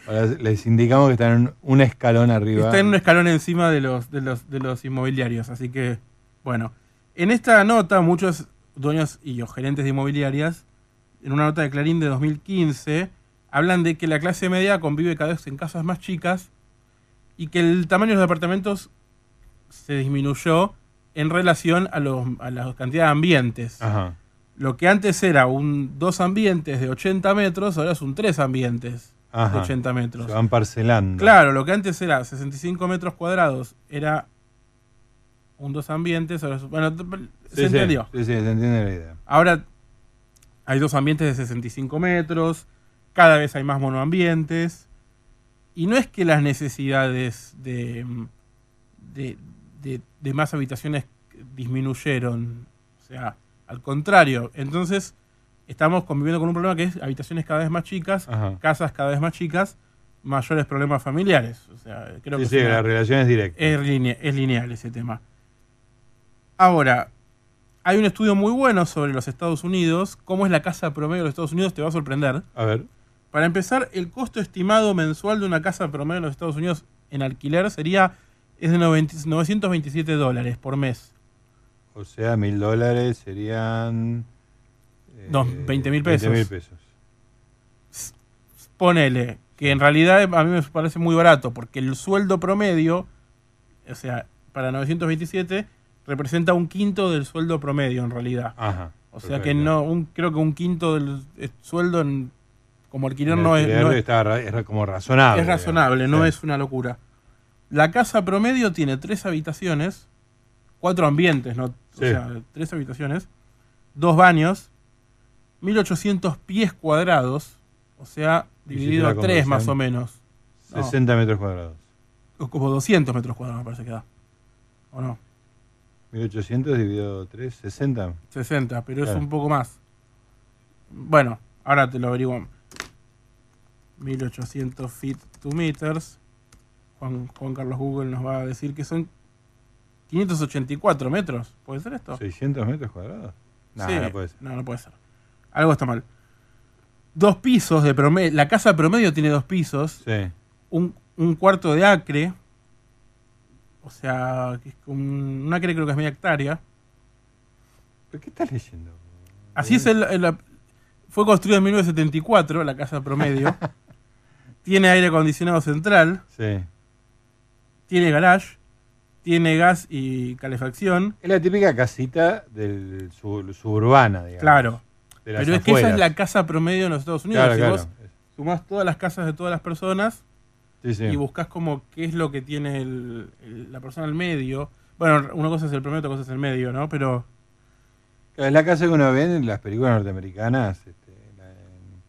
Ahora les indicamos que están un escalón arriba. está en un escalón encima de los, de los, de los inmobiliarios, así que, bueno. En esta nota, muchos dueños y o gerentes de inmobiliarias, en una nota de Clarín de 2015, hablan de que la clase media convive cada vez en casas más chicas y que el tamaño de los departamentos se disminuyó en relación a, los, a la cantidad de ambientes. Ajá. Lo que antes era un dos ambientes de 80 metros, ahora es un tres ambientes Ajá. de 80 metros. Se van parcelando. Claro, lo que antes era 65 metros cuadrados era un dos ambientes. ahora es- bueno, Sí, se sí. entendió. Sí, sí, se entiende la idea. Ahora hay dos ambientes de 65 metros, cada vez hay más monoambientes. Y no es que las necesidades de, de, de- de más habitaciones disminuyeron. O sea, al contrario. Entonces, estamos conviviendo con un problema que es habitaciones cada vez más chicas, Ajá. casas cada vez más chicas, mayores problemas familiares. O sea, creo Sí, que sí, la relación es directa. es, linea- es lineal ese tema. Ahora, hay un estudio muy bueno sobre los Estados Unidos. ¿Cómo es la casa promedio de los Estados Unidos? Te va a sorprender. A ver. Para empezar, el costo estimado mensual de una casa promedio en los Estados Unidos en alquiler sería es de 90 927 dólares por mes. O sea, mil dólares serían. eh, No, 20 mil 20 mil pesos. pesos. Ponele, que en realidad a mí me parece muy barato, porque el sueldo promedio, o sea, para 927, representa un quinto del sueldo promedio en realidad. Ajá. O sea que no, un, creo que un quinto del eh, sueldo en- como alquiler no es, no es- está es como razonable. es razonable, digamos. no Sí. es una locura. La casa promedio tiene tres habitaciones, cuatro ambientes, ¿no? O Sí. sea, tres habitaciones, dos baños, 1800 pies cuadrados, o sea, dividido a tres más o menos. No, 60 metros cuadrados. o como 200 metros cuadrados me parece que da. ¿O no? 1800 dividido 3, 60. 60, pero es Claro. un poco más. Bueno, ahora te lo averiguo. 1800 feet to meters. Juan, Juan Carlos Google nos va a decir que son 584 metros. ¿Puede ser esto? 600 metros cuadrados. No, Sí, no puede ser. No, no puede ser. Algo está mal. Dos pisos de promedio. La casa promedio tiene dos pisos. Sí. Un, un cuarto de acre. O sea, que es un, un acre creo que es media hectárea. ¿Pero qué estás leyendo? Así es el, el- fue construido en 1974, la casa promedio. tiene aire acondicionado central, Sí. tiene garage, tiene gas y calefacción. Es la típica casita del sub- suburbana, digamos. Claro. Pero es que esa es la casa promedio en los Estados Unidos. Claro, si claro. vos sumás todas las casas de todas las personas Sí, sí. y buscas como qué es lo que tiene el- el- la persona al medio. Bueno, una cosa es el promedio, otra cosa es el medio, ¿no? Pero Es la casa que uno ve en las películas norteamericanas. este, la- en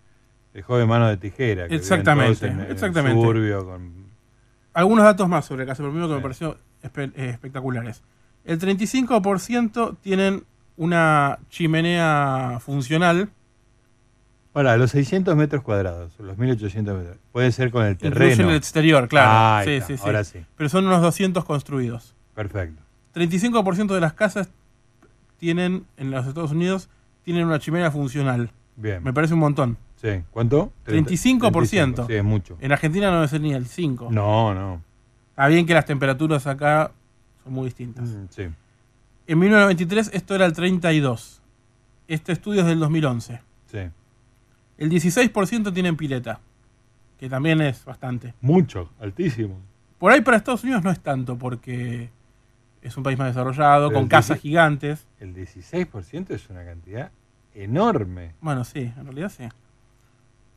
el joven mano de tijera. que Exactamente, en el exactamente. suburbio con algunos datos más sobre la casa promedio que me pareció espe- eh, espectaculares. El 35% tienen una chimenea funcional, Ahora, los 600 metros cuadrados, los 1800 metros, puede ser con el terreno. el exterior, claro. Ah, sí, sí, sí. Ahora sí, Pero son unos 200 construidos. perfecto. 35% de las casas tienen, en los Estados Unidos, tienen una chimenea funcional. Bien. Me parece un montón. Sí, ¿cuánto? 35%. Sí, es mucho. En Argentina no debe ser ni el 5. No, no. Está bien que las temperaturas acá son muy distintas. Mm, Sí. En 1993 esto era el 32. Este estudio es del 2011. Sí. El 16% tienen pileta, que también es bastante. Mucho, altísimo. Por ahí para Estados Unidos no es tanto, porque es un país más desarrollado, Pero con casas 16 gigantes. El 16% es una cantidad enorme. Bueno, sí, en realidad sí.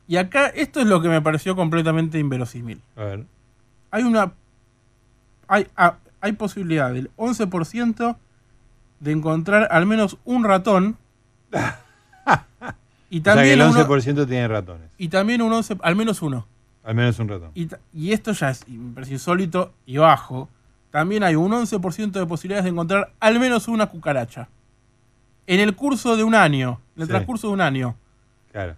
Y acá esto es lo que me pareció completamente inverosímil. A ver. Hay una... Hay, ah, hay posibilidad del 11% de encontrar al menos un ratón. y o sea que también el uno- 11% tiene ratones. y también un 11, al menos uno. Al menos un ratón. Y, esto ya es me parece insólito y bajo. También hay un 11% de posibilidades de encontrar al menos una cucaracha. En el curso de un año, en el Sí. transcurso de un año. Claro.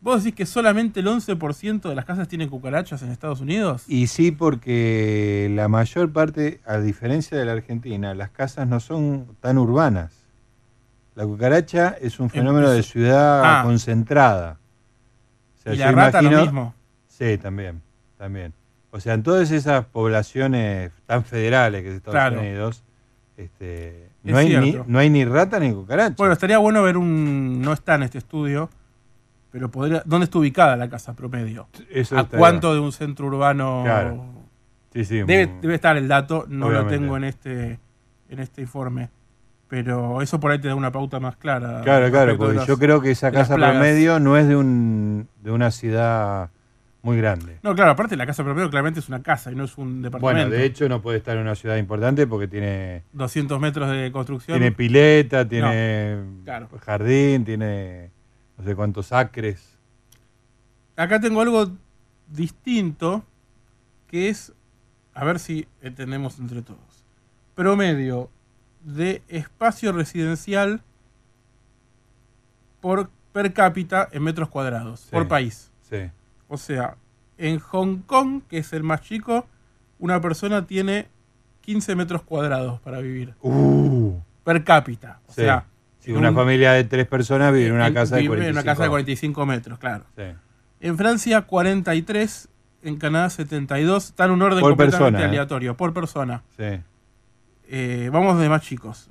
¿Vos decís que solamente el 11% de las casas tienen cucarachas en Estados Unidos? Y sí, porque la mayor parte, a diferencia de la Argentina, las casas no son tan urbanas. La cucaracha es un fenómeno de ciudad Ah. concentrada. O sea, y yo la rata lo mismo. Sí, también, también. O sea, en todas esas poblaciones tan federales que es Estados Claro. Unidos, este, Es no, hay ni, no hay ni rata ni cucaracha. Bueno, estaría bueno ver un... No está en este estudio, pero podría... ¿Dónde está ubicada la casa promedio? Eso ¿A cuánto de un centro urbano? Claro. Sí, sí, Debe, muy- debe estar el dato, no Obviamente. lo tengo en este, en este informe. Pero eso por ahí te da una pauta más clara. Claro, claro, porque las- yo creo que esa casa promedio no es de, un, de una ciudad muy grande. No, claro, aparte la casa promedio claramente es una casa y no es un departamento. Bueno, de hecho no puede estar en una ciudad importante porque tiene, 200 metros de construcción. tiene pileta, tiene claro. jardín, tiene no sé cuántos acres. Acá tengo algo distinto que es, a ver si entendemos entre todos. Promedio de espacio residencial por per cápita en metros cuadrados, Sí. por país. Sí. O sea, en Hong Kong, que es el más chico, una persona tiene 15 metros cuadrados para vivir. Uh. Per cápita. O Sí. sea, Si una un- familia de tres personas vive en una en- casa de vive 45. en una casa de 45 metros, claro. En Francia, 43. En Canadá, 72. Está en un orden Por completamente persona, ¿eh? aleatorio, por persona. Sí. Eh, vamos de más chicos.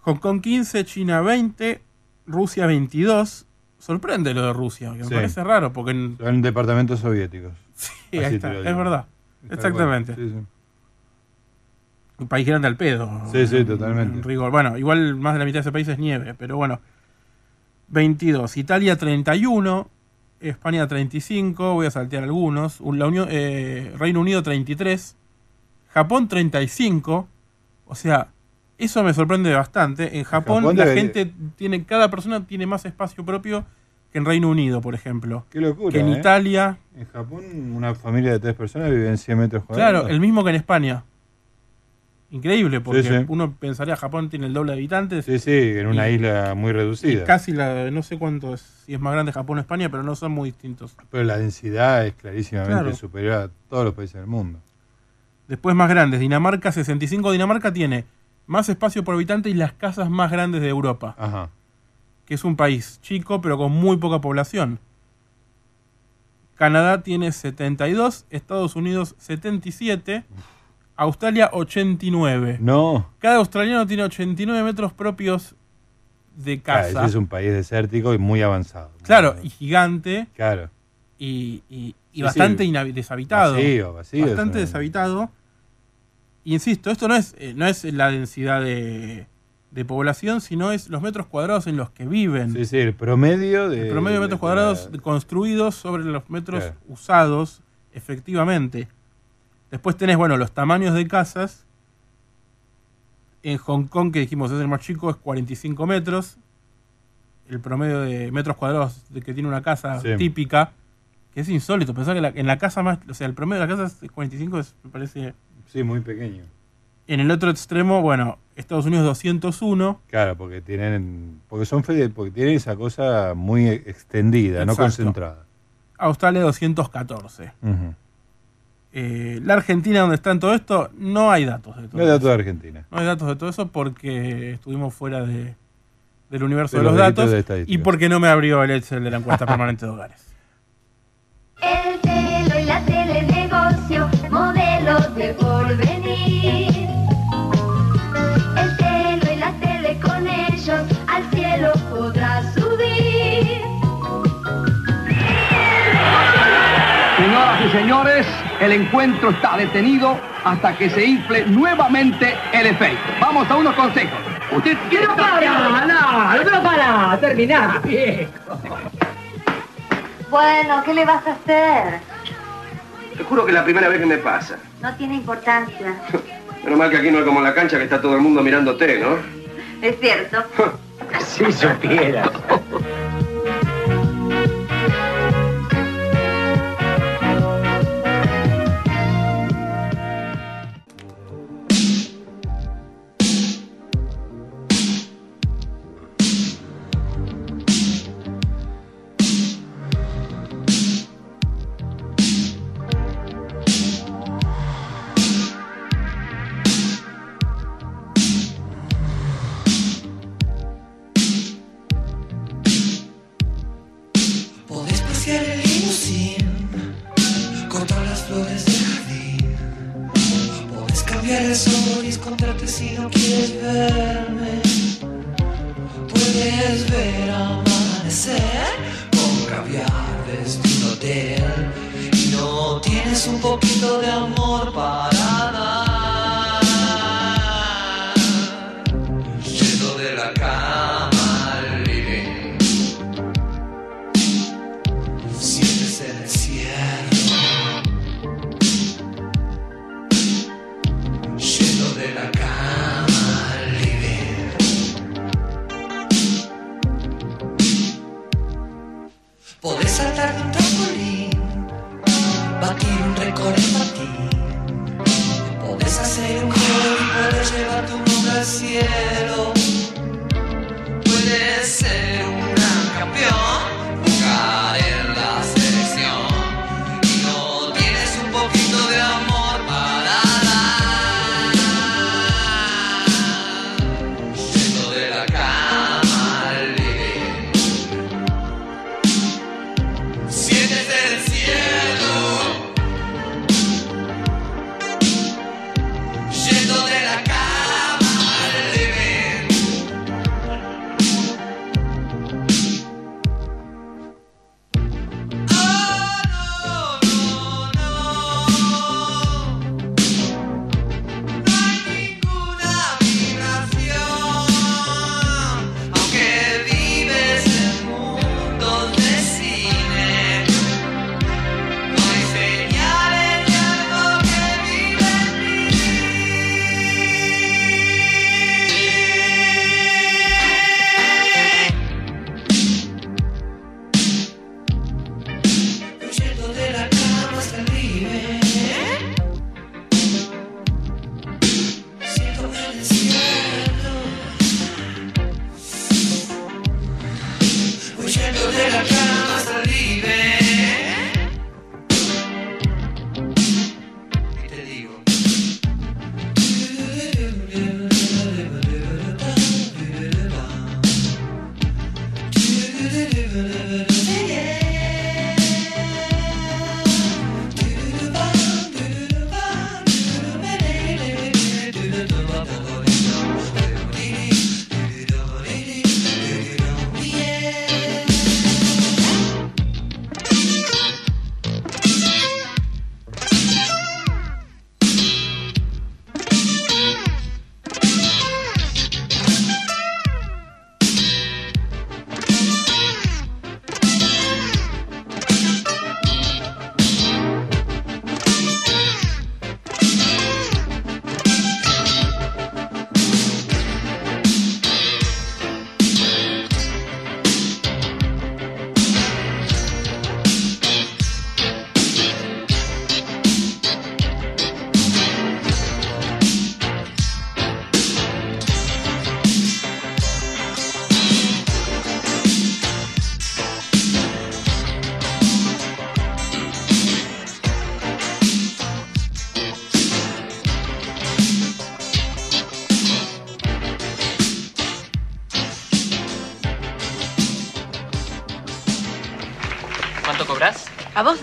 Hong Kong 15, China 20, Rusia 22. Sorprende lo de Rusia, que me Sí. parece raro, porque en- Son departamentos soviéticos. Sí, ahí está, es verdad. Tal Exactamente. sí, sí. un país grande al pedo. Sí, sí, en- totalmente. en rigor. Bueno, igual más de la mitad de ese país es nieve, pero bueno. 22. Italia 31. España 35. Voy a saltear algunos. Un- La Unión, eh, Reino Unido 33. Japón 35. O sea, Eso me sorprende bastante. En Japón, Japón la debería- gente tiene, cada persona tiene más espacio propio que en Reino Unido, por ejemplo. Qué locura. Que en ¿eh? Italia. En Japón, una familia de tres personas vive en 100 metros cuadrados. Claro, el mismo que en España. Increíble, porque Sí, sí. uno pensaría Japón tiene el doble de habitantes. Sí, sí, en una Y- isla muy reducida. casi la, no sé cuánto es, si es más grande Japón o España, pero no son muy distintos. Pero la densidad es clarísimamente Claro. superior a todos los países del mundo. Después más grandes, Dinamarca 65. Dinamarca tiene más espacio por habitante y las casas más grandes de Europa. Ajá. Que es un país chico pero con muy poca población. Canadá tiene 72, Estados Unidos 77, Australia 89. No. Cada australiano tiene 89 metros propios de Claro, casa. ese es un país desértico y muy avanzado. Claro, y gigante. Claro. Y, y- y Sí, bastante sí. deshabitado. Vacío, vacío, Bastante deshabitado. Insisto, esto no es, eh, no es la densidad de, de población, sino es los metros cuadrados en los que viven. Sí, sí, el promedio de. El promedio de metros de- cuadrados construidos sobre los metros Claro. usados, efectivamente. Después tenés, bueno, los tamaños de casas. En Hong Kong, que dijimos es el más chico, es 45 metros. El promedio de metros cuadrados de que tiene una casa Sí. típica, que es insólito. Pensar que la- en la casa más, o sea, el promedio de la casa es 45, es, me parece. Sí, muy pequeño. En el otro extremo, bueno, Estados Unidos 201. Claro, porque tienen. Porque son porque tienen esa cosa muy extendida, no concentrada. Australia 214. Ujú. Eh, la Argentina, donde está en todo esto, no hay datos de todo No hay datos de Argentina. No hay datos de todo eso porque estuvimos fuera de, del universo De de, los, datos de y porque no me abrió el Excel de la encuesta permanente de hogares. señores, el encuentro está detenido hasta que se infle nuevamente el efecto. Vamos a unos consejos. Usted quiere No para, no, no para, terminar, viejo. Bueno, ¿qué le vas a hacer? Te juro que es la primera vez que me pasa. No tiene importancia. Menos mal que aquí no es como en la cancha que está todo el mundo mirándote, ¿no? Es cierto. Si supieras. Podés cambiar el sol y encontrarte si no quieres verme. Puedes ver amanecer con caviar desde un hotel. Y no tienes un poquito de amor para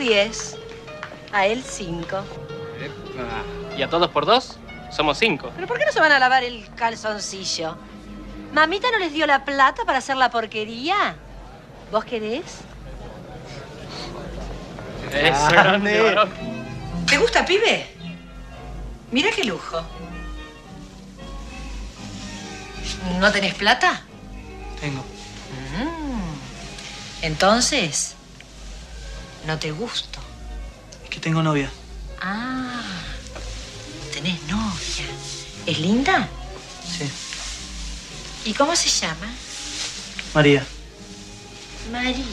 10, a él 5. ¿Y a todos por dos? Somos cinco. ¿Pero por qué no se van a lavar el calzoncillo? ¿Mamita no les dio la plata para hacer la porquería? ¿Vos querés? Eso, grande, varón. ¿Te gusta, pibe? Mira qué lujo. ¿No tenés plata? Tengo. Mm. Entonces, no te gusto. Es que tengo novia. Ah, tenés novia. ¿Es linda? Sí. ¿Y cómo se llama? María. María.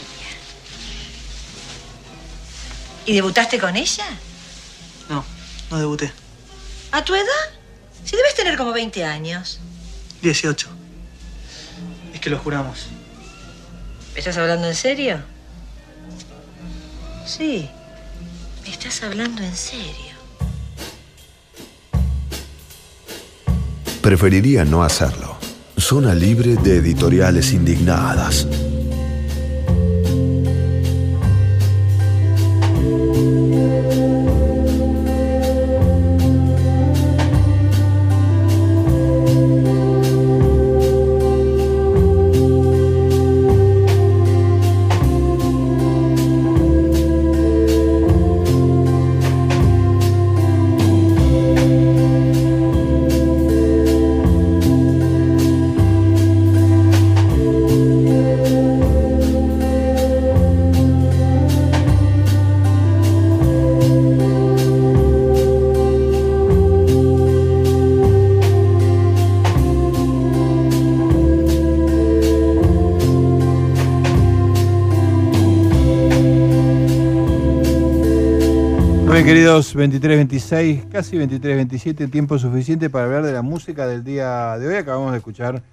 ¿Y debutaste con ella? No, no debuté. ¿A tu edad? Si debes tener como 20 años. 18. Es que lo juramos. ¿Me estás hablando en serio? Sí. ¿Me estás hablando en serio? Preferiría no hacerlo. Zona libre de editoriales indignadas. Queridos 23-26, casi 23-27, tiempo suficiente para hablar de la música del día de hoy. Acabamos de escuchar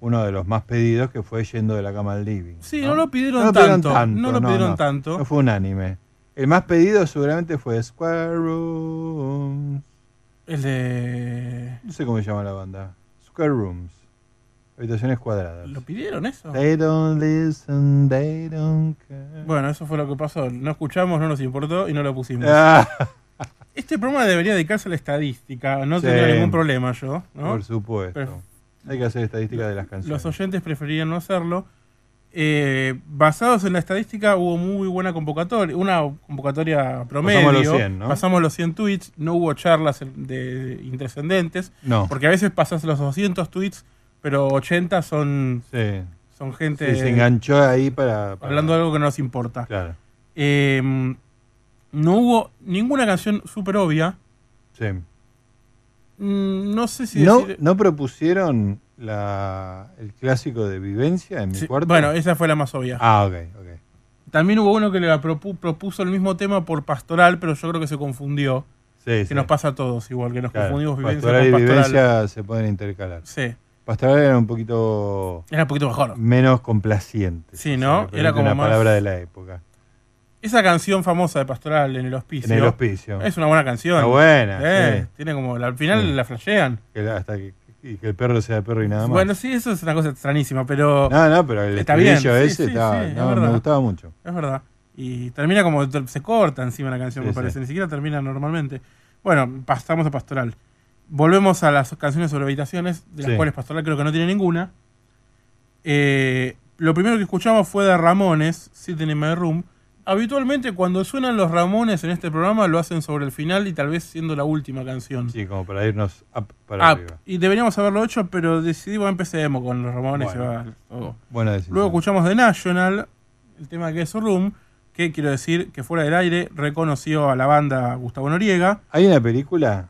uno de los más pedidos que fue Yendo de la cama al living. Sí, no lo pidieron tanto, no lo pidieron tanto. No fue unánime. El más pedido seguramente fue Square Rooms. El de. No sé cómo se llama la banda. Square Rooms. Habitaciones cuadradas. ¿Lo pidieron eso? They don't listen, they don't care. Bueno, eso fue lo que pasó. No escuchamos, no nos importó y no lo pusimos. Ah. Este programa debería dedicarse a la estadística. No Sí. tendría ningún problema yo. ¿no? Por supuesto. Pero Hay que hacer estadísticas de las canciones. los oyentes preferían no hacerlo. Eh, basados en la estadística, hubo muy buena convocatoria. Una convocatoria promedio. Pasamos los 100, ¿no? Pasamos los 100 tweets. No hubo charlas de intrascendentes. No. Porque a veces pasas los 200 tweets, pero 80 son, Sí. son gente. Sí, se enganchó ahí para, para- Hablando de algo que no nos importa. Claro. Eh, no hubo ninguna canción súper obvia. Sí. Mm, No sé si ¿No, decir- ¿No propusieron la, el clásico de Vivencia en mi Sí, cuarto? Bueno, esa fue la más obvia. Ah, ok, ok. También hubo uno que le propu- propuso el mismo tema por pastoral, pero yo creo que se confundió. Sí, que sí. nos pasa a todos igual, que nos Claro, confundimos vivencia pastoral con y pastoral. vivencia se pueden intercalar. Sí. Pastoral era un poquito. Era un poquito mejor. Menos complaciente. Sí, ¿no? Si Era como una más- palabra de la época. Esa canción famosa de Pastoral en el hospicio. En el hospicio. Es una buena canción. Está buena, Eh, sí. Tiene como. Al final Sí. la flashean. Que hasta que, que el perro sea perro y nada más. Bueno, sí, eso es una cosa extrañísima, pero. No, no, pero el está bien. ese sí, estaba- sí, es no, me gustaba mucho. Es verdad. Y termina como. Se corta encima la canción, me parece. Ni siquiera termina normalmente. Bueno, pasamos a Pastoral. Volvemos a las canciones sobre habitaciones, de las Sí. cuales Pastoral creo que no tiene ninguna. Eh, lo primero que escuchamos fue de Ramones, Sitting in My Room. Habitualmente cuando suenan los Ramones en este programa lo hacen sobre el final y tal vez siendo la última canción. Sí, como para irnos up para arriba. y deberíamos haberlo hecho, pero decidimos empecemos con los Ramones. y Bueno, va todo. buena decisión. Luego escuchamos The National, el tema que es Room, que quiero decir que fuera del aire reconoció a la banda Gustavo Noriega. Hay una película.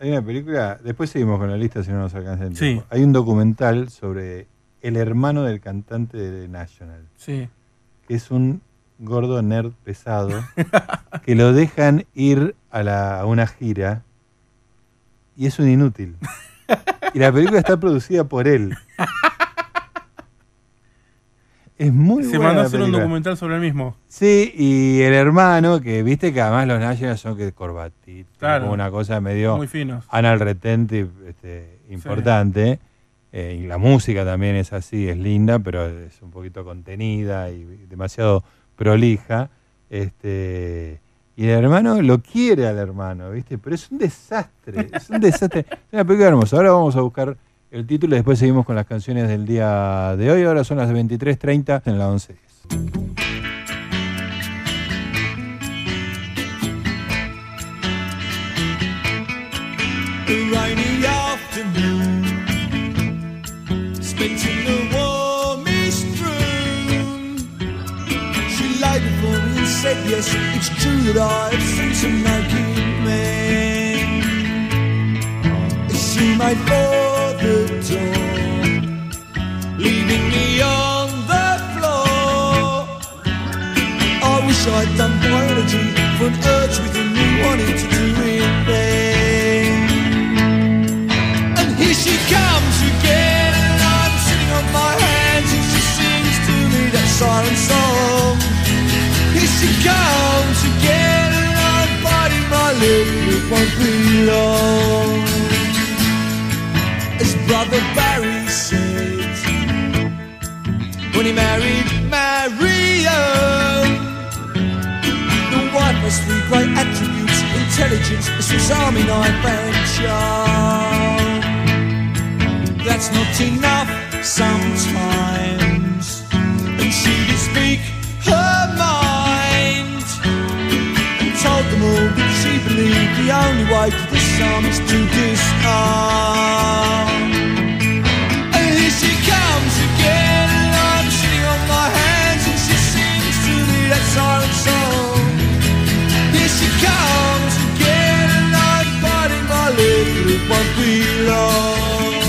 Hay una película. Después seguimos con la lista si no nos alcanza el Sí. tiempo. Hay un documental sobre el hermano del cantante de National. Sí. Que es un gordo nerd pesado. que lo dejan ir a, la- a una gira. Y es un inútil. Y la película está producida por él. Es muy Se buena mandó a hacer un documental sobre el mismo. Sí, y el hermano, que viste que además los National son que corbatitos, Claro. como una cosa medio Muy finos. anal retentive este, importante. Eh, y la música también es así, es linda, pero es un poquito contenida y demasiado prolija. Este, y el hermano lo quiere al hermano, ¿viste? Pero es un desastre, es un desastre. Es una película hermosa. Ahora vamos a buscar el título y después seguimos con las canciones del día de hoy. Ahora son las 23.30 en la 11.10. A rainy afternoon spent in the warmest room. She laid before me and said, Yes, it's true that I've seen some. She made for the door, leaving me on the floor. I wish I'd done biology for an urge within me wanting to do it then. And here she comes again, and I'm sitting on my hands, and she sings to me that siren song. Here she comes again, and I'm biting my lip, it won't be long. Brother Barry said, when he married Marion. The wife has three great attributes intelligence, a Swiss Army knife, and charm. That's not enough sometimes, and she did speak her mind and told them all that she believed the only way to disarm is to disarm. Siren song. Here she comes again, and I'm biting my lip, but it won't.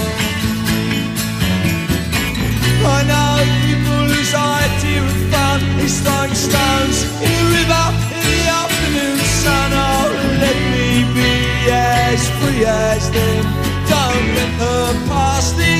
I know people whose idea of fun is throwing stones in the river in the afternoon sun. Oh, let me be as free as them. Don't let her pass this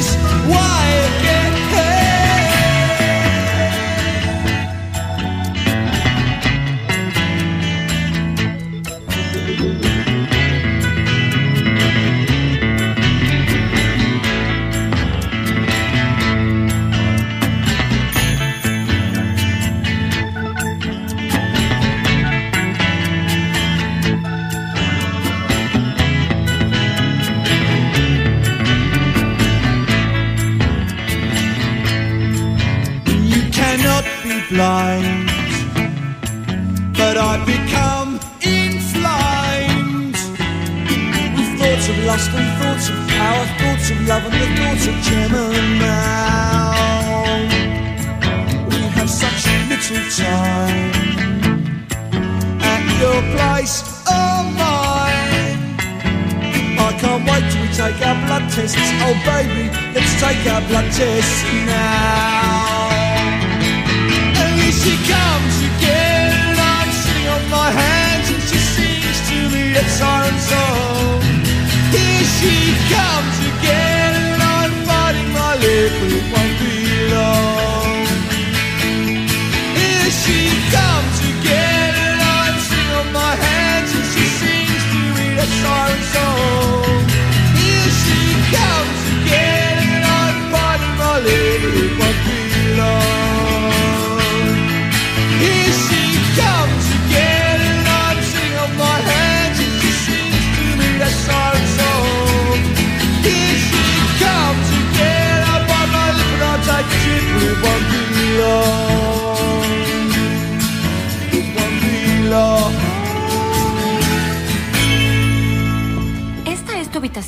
of thoughts of power, thoughts of love and the thoughts of now. We have such little time at your place or mine. I can't wait till we take our blood tests. Oh baby, let's take our blood tests now. And here she comes again, I'm sitting on my hands, and she comes again And I'm biting my lip but it won't be long. Here she comes again And I'm sitting on my hands And she sings to me that siren song. Here she comes again And I'm biting my lip but it won't be long.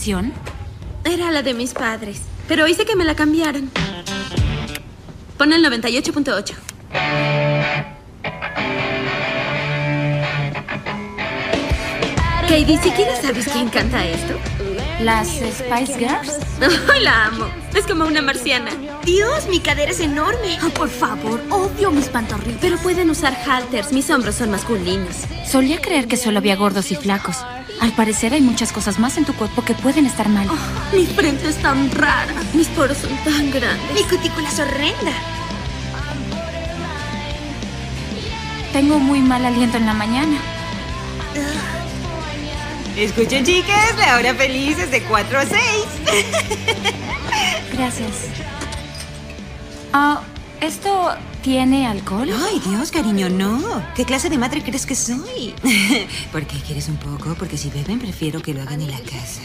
Era la de mis padres, pero hice que me la cambiaran. Pon el 98.8. Katie, siquiera sabes quién canta esto. ¿Las Spice Girls? La amo. Es como una marciana. Dios, mi cadera es enorme. Oh, por favor, odio mis pantorrillas. Pero pueden usar halters. Mis hombros son masculinos. Solía creer que solo había gordos y flacos. Al parecer hay muchas cosas más en tu cuerpo que pueden estar mal. Oh, mi frente es tan rara. Mis poros son tan grandes. Mi cutícula es horrenda. Tengo muy mal aliento en la mañana. Escuchen, chicas, la hora feliz es de 4 a 6. Gracias. Ah, ¿esto tiene alcohol? Ay, Dios, cariño, no. ¿Qué clase de madre crees que soy? ¿Por qué quieres un poco? Porque si beben, prefiero que lo hagan en la casa.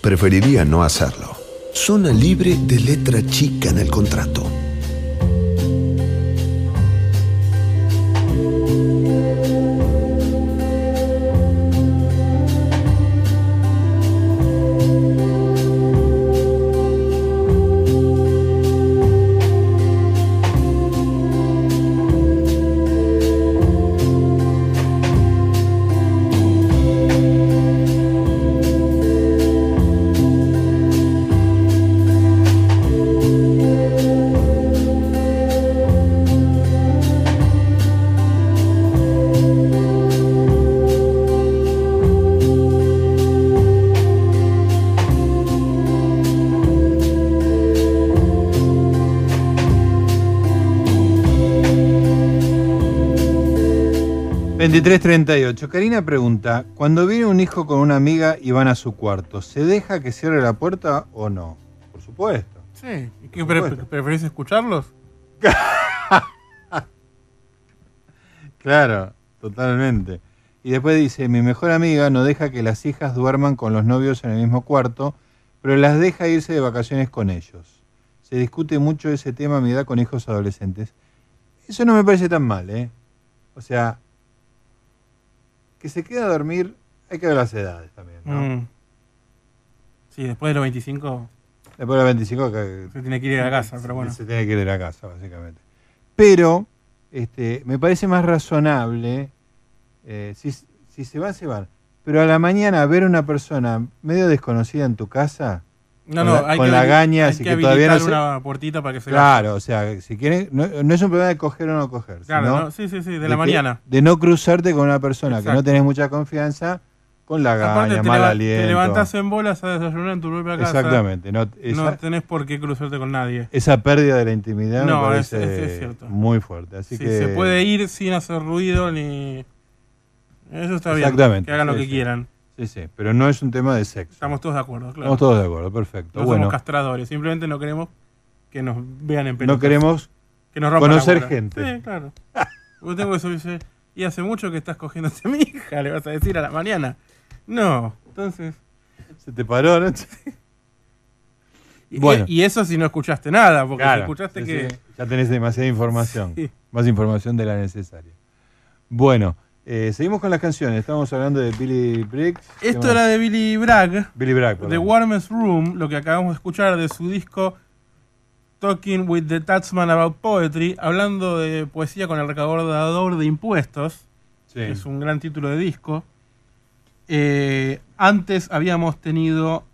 Preferiría no hacerlo. Zona libre de letra chica en el contrato. 2338. Karina pregunta, cuando viene un hijo con una amiga y van a su cuarto, ¿se deja que cierre la puerta o no? Por supuesto. Sí. ¿Y qué pre- supuesto. preferís escucharlos? Claro, totalmente. Y después dice, mi mejor amiga no deja que las hijas duerman con los novios en el mismo cuarto, pero las deja irse de vacaciones con ellos. Se discute mucho ese tema a mi edad con hijos adolescentes. Eso no me parece tan mal, ¿eh? O sea, que se queda a dormir, hay que ver las edades también, ¿no? Mm. Sí, después de los 25 Después de los 25 que- se tiene que ir a la casa, pero bueno. Se tiene que ir de la casa, básicamente. Pero este, me parece más razonable, eh, si, si se van, se van. Pero a la mañana ver a una persona medio desconocida en tu casa, No, no, la, hay con que, la gaña, hay así que que, todavía no habilitar se... una puertita para que se Claro, o sea, si quieren, no, no es un problema de coger o no coger. Claro, sino no, sí, sí, sí, de la que- mañana. De no cruzarte con una persona que no tenés mucha confianza, con la Aparte, gaña, mal aliento. te levantás en bolas a desayunar en tu propia casa. Exactamente, no- esa- no tenés por qué cruzarte con nadie. Esa pérdida de la intimidad No, me es- parece es- es cierto. muy fuerte. Así Sí, que se puede ir sin hacer ruido ni. Eso está bien. Exactamente. Que hagan lo que quieran. Sí, sí, pero no es un tema de sexo. Estamos todos de acuerdo, claro. Estamos todos de acuerdo, perfecto. No bueno, somos castradores, simplemente no queremos que nos vean en no pelotas. queremos que nos la conocer gente. Sí, claro. Yo tengo que subirse. Y hace mucho que estás cogiéndote a mi hija, le vas a decir a la mañana. No, entonces. Se te paró, ¿no? Y, Bueno. y eso si no escuchaste nada, porque Claro, si escuchaste sí, que. sí, ya tenés demasiada información. Sí. Más información de la necesaria. Bueno, eh, seguimos con las canciones. Estábamos hablando de Billy Briggs. ¿Qué Esto era de Billy Bragg. Billy Bragg, The perdón. Warmest Room, lo que acabamos de escuchar de su disco Talking with the Taxman About Poetry, hablando de poesía con el recaudador de impuestos. Sí. que Es un gran título de disco. Eh, antes habíamos tenido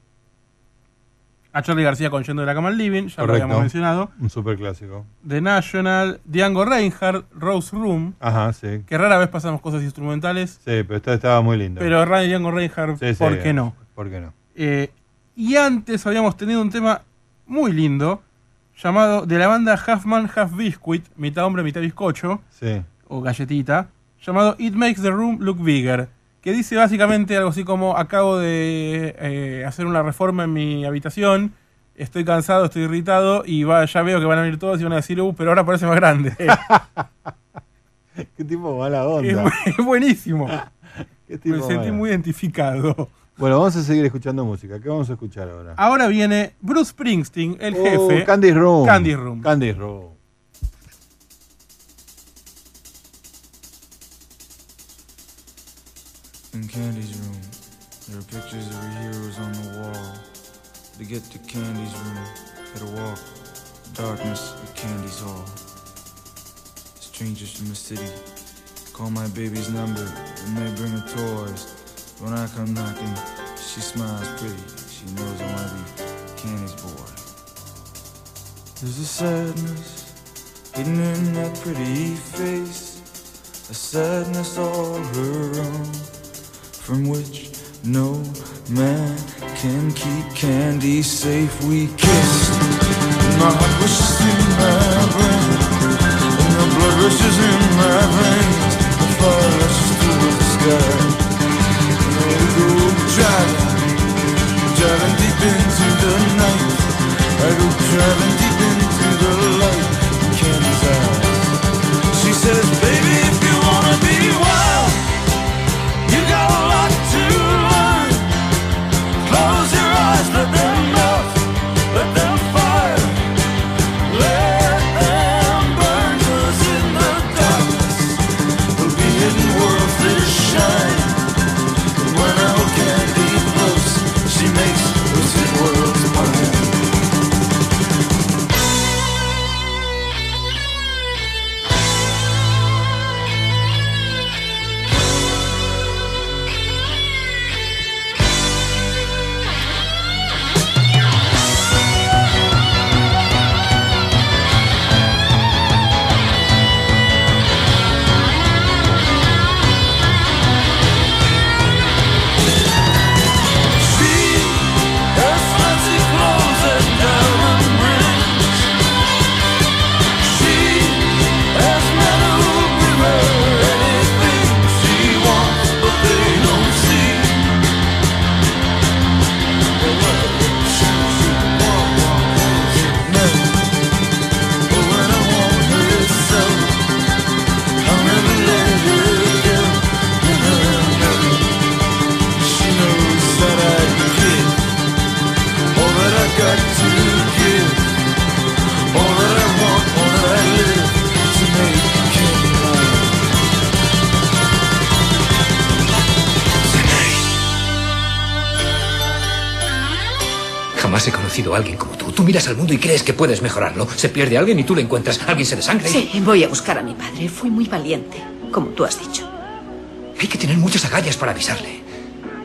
a Charlie García con Yendo de la Cama al Living, ya lo habíamos mencionado. Un super clásico. The National, Django Reinhardt, Rose Room, Ajá, sí. que rara vez pasamos cosas instrumentales, Sí, pero esto estaba muy lindo. pero Ray Django Reinhardt, Sí, sí, ¿por qué no? ¿Por qué no? Eh, y antes habíamos tenido un tema muy lindo llamado de la banda Half Man Half Biscuit, mitad hombre, mitad bizcocho, Sí. o galletita, llamado It Makes the Room Look Bigger, que dice básicamente algo así como acabo de eh, hacer una reforma en mi habitación, estoy cansado, estoy irritado y va, ya veo que van a venir todos y van a decir, uh, pero ahora parece más grande. Qué tipo mala onda. es bu- es buenísimo. Qué tipo Me sentí muy identificado. Bueno, vamos a seguir escuchando música. ¿Qué vamos a escuchar ahora? Ahora viene Bruce Springsteen, el Oh, jefe. Candy Room. Candy Room. Candy Room. In Candy's room, there are pictures of her heroes on the wall. To get to Candy's room, gotta walk darkness at Candy's hall. Strangers from the city call my baby's number and they bring her toys. When I come knocking, she smiles pretty. She knows I wanna be Candy's boy. There's a sadness hidden in that pretty face, a sadness all her own from which no man can keep candy safe. We kissed, and my heart wishes in my brain, and the blood rushes in my veins. The fire rushes through the sky. And we go driving, driving deep into the night. I go driving deep into the light. Candy's eyes. She says, baby, y crees que puedes mejorarlo. Se pierde alguien y tú lo encuentras. Alguien se desangra. y- Sí, voy a buscar a mi padre. Fui muy valiente, como tú has dicho. Hay que tener muchas agallas para avisarle.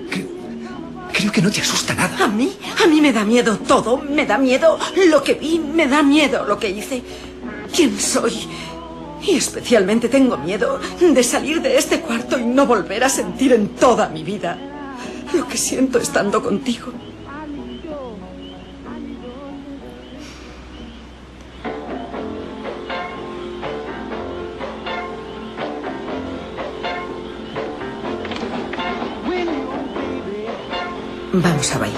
Creo, creo que no te asusta nada. A mí, a mí me da miedo todo. Me da miedo lo que vi, me da miedo lo que hice. ¿Quién soy? Y especialmente tengo miedo de salir de este cuarto y no volver a sentir en toda mi vida lo que siento estando contigo. Vamos a bailar.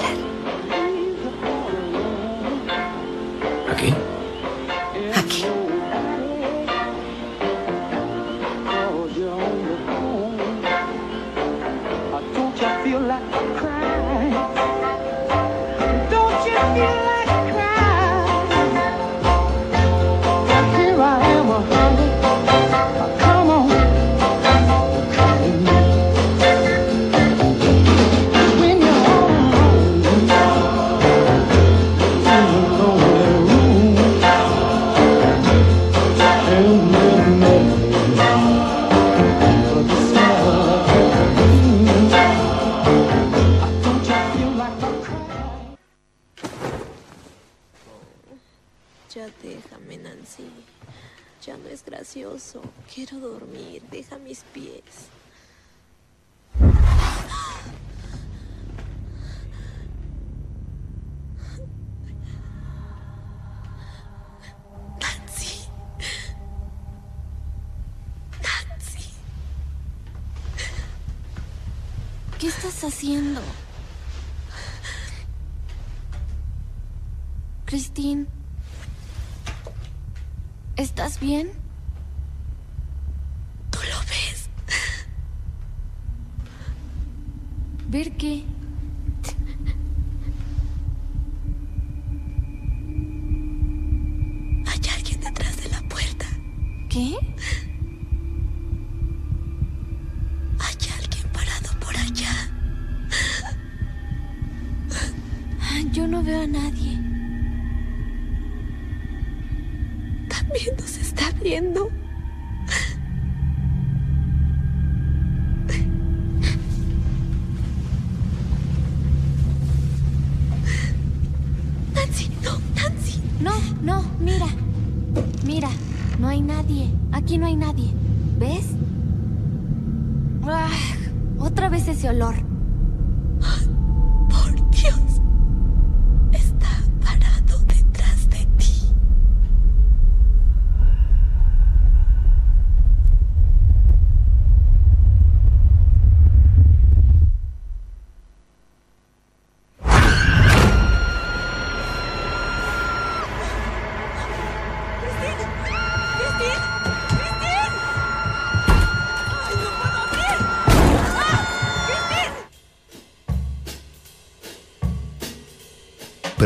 Ya no es gracioso. Quiero dormir. Deja mis pies. Nancy. ¿Qué estás haciendo? Christine. ¿Estás bien? ¿Tú lo ves? ¿Ver qué?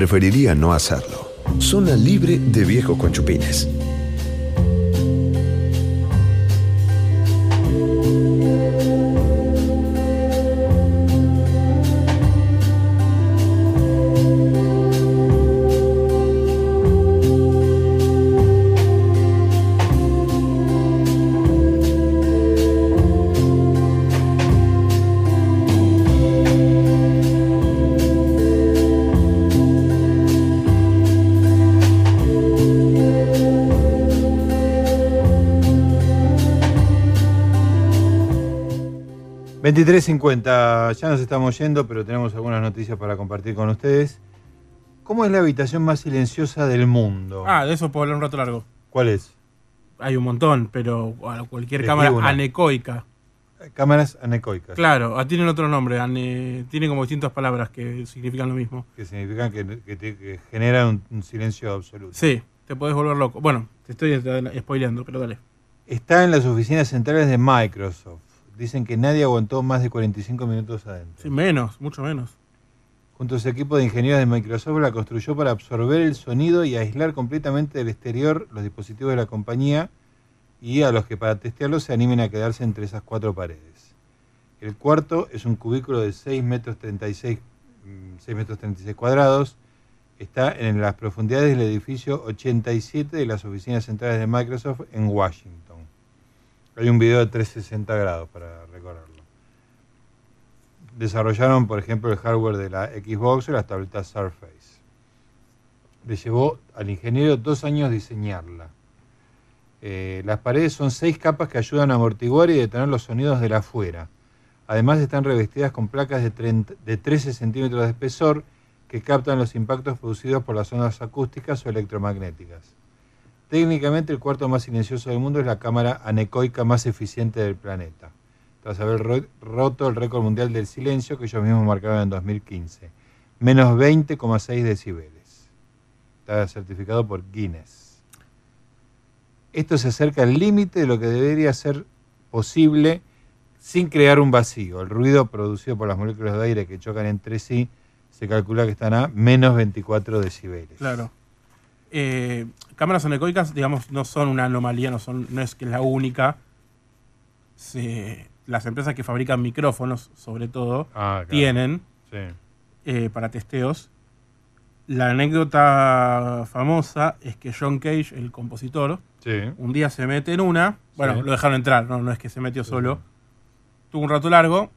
Preferiría no hacerlo. Zona libre de viejos con 23.50, ya nos estamos yendo, pero tenemos algunas noticias para compartir con ustedes. ¿Cómo es la habitación más silenciosa del mundo? Ah, de eso puedo hablar un rato largo. ¿Cuál es? Hay un montón, pero cualquier Elegí cámara una. anecoica. Cámaras anecoicas. Claro, ah, tienen otro nombre, ane- tienen como distintas palabras que significan lo mismo. Que significan que, que te- que generan un, un silencio absoluto. Sí, te podés volver loco. Bueno, te estoy eh, spoileando, pero dale. Está en las oficinas centrales de Microsoft. Dicen que nadie aguantó más de 45 minutos adentro. Sí, menos, mucho menos. Junto a su equipo de ingenieros de Microsoft la construyó para absorber el sonido y aislar completamente del exterior los dispositivos de la compañía y a los que para testearlo se animen a quedarse entre esas cuatro paredes. El cuarto es un cubículo de 6 metros 36, mm, 6 metros 36 cuadrados. Está en las profundidades del edificio 87 de las oficinas centrales de Microsoft en Washington. Hay un video de 360 grados para recorrerlo. Desarrollaron, por ejemplo, el hardware de la Xbox y las tabletas Surface. Le llevó al ingeniero dos años diseñarla. Eh, las paredes son seis capas que ayudan a amortiguar y detener los sonidos de la afuera. Además están revestidas con placas de, 30 de 13 centímetros de espesor que captan los impactos producidos por las ondas acústicas o electromagnéticas. Técnicamente el cuarto más silencioso del mundo es la cámara anecoica más eficiente del planeta, tras haber ro- roto el récord mundial del silencio que ellos mismos marcaron en 2015, menos 20,6 decibeles. Está certificado por Guinness. Esto se acerca al límite de lo que debería ser posible sin crear un vacío. El ruido producido por las moléculas de aire que chocan entre sí se calcula que están a menos 24 decibeles. Claro. Eh, cámaras anecoicas, digamos, no son una anomalía, no, son, no es que es la única. Se- las empresas que fabrican micrófonos, sobre todo, Ah, claro. tienen Sí. eh, para testeos. La anécdota famosa es que John Cage, el compositor, Sí. un día se mete en una. Bueno, Sí. lo dejaron entrar, no, no es que se metió solo. Tuvo un rato largo,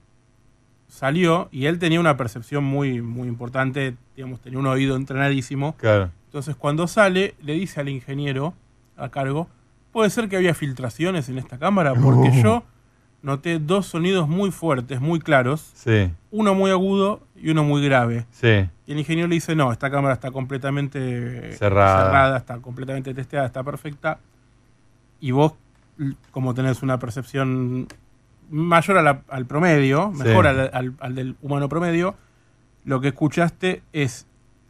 salió y él tenía una percepción muy, muy importante, digamos, tenía un oído entrenadísimo. Claro. Entonces, cuando sale, le dice al ingeniero a cargo: Puede ser que había filtraciones en esta cámara, porque No. yo noté dos sonidos muy fuertes, muy claros, Sí. uno muy agudo y uno muy grave. Sí. Y el ingeniero le dice: No, esta cámara está completamente Cerrada. cerrada, está completamente testeada, está perfecta. Y vos, como tenés una percepción mayor a la- al promedio, Sí. mejor al, al- al del humano promedio, lo que escuchaste es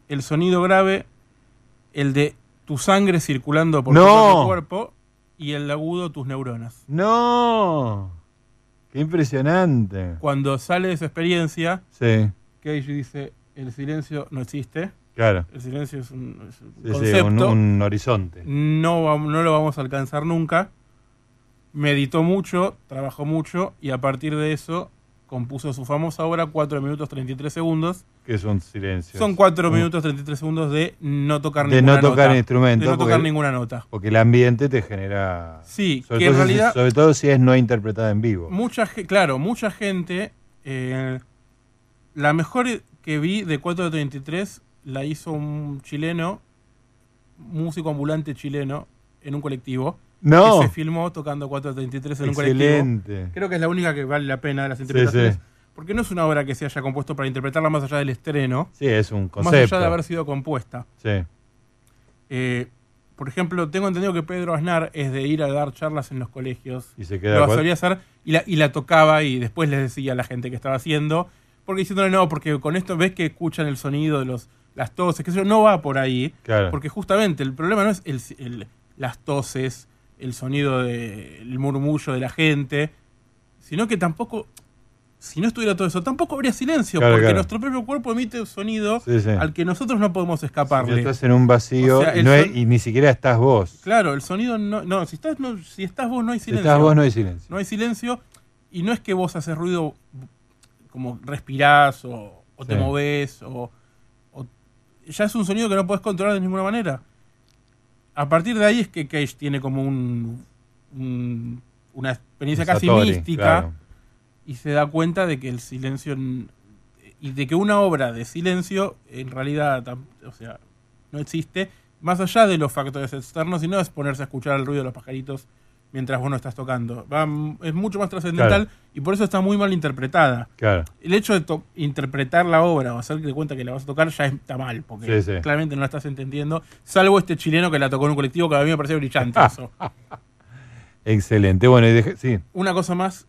el sonido grave, el de tu sangre circulando por ¡No! tu cuerpo y el agudo tus neuronas. ¡No! ¡Qué impresionante! Cuando sale de esa experiencia, Sí, Cage dice, el silencio no existe. claro. El silencio es un, es un Sí, sí, concepto. un, un horizonte. No, no lo vamos a alcanzar nunca. meditó mucho, trabajó mucho y a partir de eso compuso su famosa obra 4 minutos 33 segundos. Que son silencios. Son 4 Mm. minutos 33 segundos de no tocar De ninguna no tocar nota. instrumento. De no tocar porque- ninguna nota. Porque el ambiente te genera. Sí, sobre que en todo si- realidad- sobre todo si es no interpretada en vivo. Mucha claro, mucha gente. eh, la mejor que vi de 433 la hizo un chileno, músico ambulante chileno, en un colectivo. No. Que se filmó tocando 433 en un colectivo. Excelente. Creo que es la única que vale la pena de las Sí, interpretaciones. sí. Porque no es una obra que se haya compuesto para interpretarla más allá del estreno. Sí, es un Más concepto. allá de haber sido compuesta. Sí. Eh, por ejemplo, tengo entendido que Pedro Aznar es de ir a dar charlas en los colegios. Y se queda Lo solía hacer y la, y la tocaba y después les decía a la gente que estaba haciendo. Porque diciéndole no, porque con esto ves que escuchan el sonido de los las toses, que eso no va por ahí. Claro. Porque justamente el problema no es el, el- las toses, el sonido del murmullo de la gente, sino que tampoco, si no estuviera todo eso, tampoco habría silencio, Claro, porque claro. nuestro propio cuerpo emite un sonido Sí, sí. al que nosotros no podemos escaparle. Si estás en un vacío O sea, y, el no es- son- y ni siquiera estás vos. Claro, el sonido no. No, si estás, no, si estás vos no hay Si silencio. estás vos no hay silencio. No hay silencio. Y no es que vos haces ruido como respirás o, o te Sí. movés o, o- Ya es un sonido que no podés controlar de ninguna manera. A partir de ahí es que Cage tiene como un, un- una experiencia Un casi Satori, mística claro. Y se da cuenta de que el silencio y de que una obra de silencio en realidad o sea no existe más allá de los factores externos y no es ponerse a escuchar el ruido de los pajaritos mientras vos no estás tocando Va es mucho más trascendental Claro. y por eso está muy mal interpretada Claro. el hecho de to- interpretar la obra o hacer de cuenta que la vas a tocar ya está mal porque Sí, sí. claramente no la estás entendiendo salvo este chileno que la tocó en un colectivo que a mí me pareció brillante eso Excelente. Bueno, y deje- sí. una cosa más,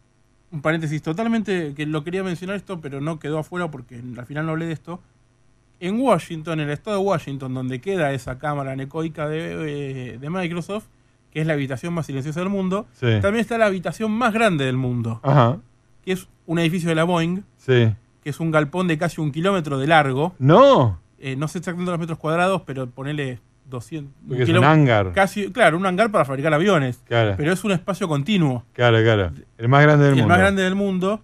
un paréntesis totalmente, que lo quería mencionar esto, pero no quedó afuera porque al final no hablé de esto. En Washington, en el estado de Washington, donde queda esa cámara anecoica de, de Microsoft, que es la habitación más silenciosa del mundo, Sí. también está la habitación más grande del mundo, Ajá. que es un edificio de la Boeing, Sí. que es un galpón de casi un kilómetro de largo. No. Eh, no sé exactamente los metros cuadrados, pero ponele 200. Porque es un hangar. Casi, claro, un hangar para fabricar aviones. Claro. Pero es un espacio continuo. Claro, claro. El más grande del el mundo. más grande del mundo,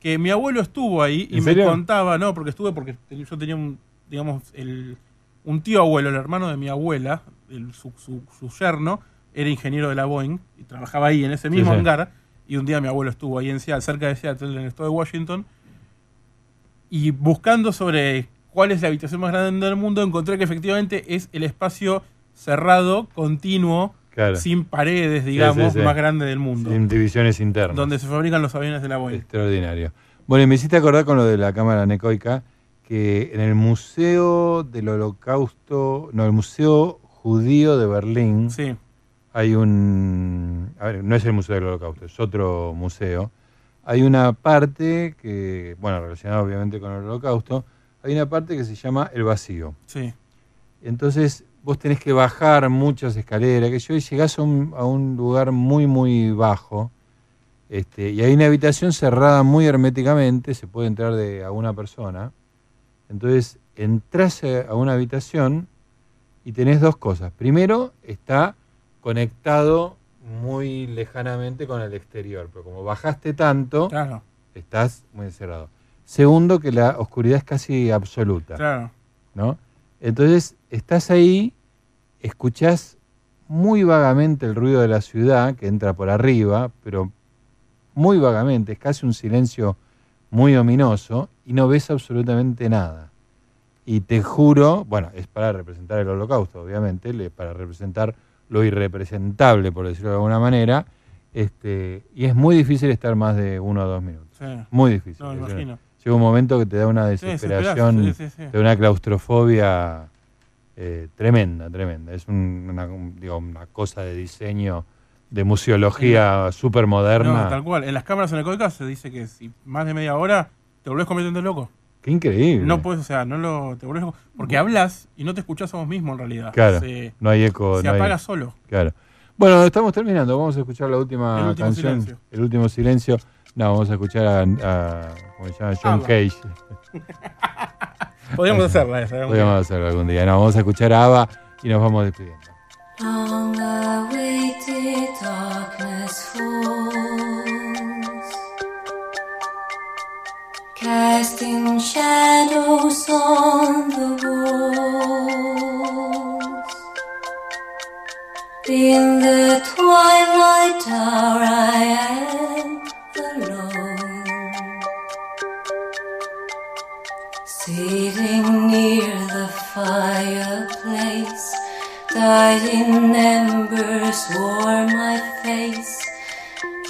que mi abuelo estuvo ahí y ¿En me contaba, no, porque estuve porque yo tenía un, digamos, el, un tío abuelo, el hermano de mi abuela, el- su, su, su yerno, era ingeniero de la Boeing y trabajaba ahí en ese Sí, mismo sí. hangar. Y un día mi abuelo estuvo ahí en Seattle, cerca de Seattle, en el estado de Washington, y buscando sobre cuál es la habitación más grande del mundo, encontré que efectivamente es el espacio cerrado, continuo, Claro. sin paredes, digamos, sí, sí. más grande del mundo. Sin divisiones internas. Donde se fabrican los aviones de la Boeing. Extraordinario. Bueno, y me hiciste acordar con lo de la cámara anecoica que en el Museo del Holocausto, no, el Museo Judío de Berlín, Sí. hay un, a ver, no es el Museo del Holocausto, es otro museo. Hay una parte que, bueno, relacionada obviamente con el Holocausto, hay una parte que se llama el vacío. Sí. Entonces vos tenés que bajar muchas escaleras, que yo y llegás a un, a un lugar muy, muy bajo, este, y hay una habitación cerrada muy herméticamente, se puede entrar de a una persona. Entonces entras a una habitación y tenés dos cosas. Primero, está conectado muy lejanamente con el exterior, pero como bajaste tanto, Claro. estás muy encerrado. Segundo, que la oscuridad es casi absoluta. Claro. ¿no? Entonces, estás ahí, escuchás muy vagamente el ruido de la ciudad que entra por arriba, pero muy vagamente, es casi un silencio muy ominoso y no ves absolutamente nada. Y te juro, bueno, es para representar el holocausto, obviamente, para representar lo irrepresentable, por decirlo de alguna manera, este, y es muy difícil estar más de uno o dos minutos. Sí. Muy difícil. No, me imagino. Llega un momento que te da una desesperación, sí, sí, da una claustrofobia eh, tremenda, tremenda. Es un- una, un- digo, una cosa de diseño, de museología súper moderna. No, tal cual. En las cámaras anecoicas se dice que si más de media hora te volvés completamente loco. Qué increíble. No puedes, o sea, no lo. Te volvés loco. Porque hablas y no te escuchás a vos mismo en realidad. Claro, Se, no hay eco. se no hay- apaga solo. Claro. Bueno, estamos terminando. Vamos a escuchar la última El canción. silencio. El último silencio. No, vamos a escuchar a, a- ¿cómo se llama? John Abba. Cage. Podríamos hacerla esa. algún Podríamos hacerlo algún día. No, vamos a escuchar a Ava y nos vamos despidiendo. Long awaited darkness falls, casting shadows on the walls. In the twilight hour, I am sitting near the fireplace. Dying embers warm my face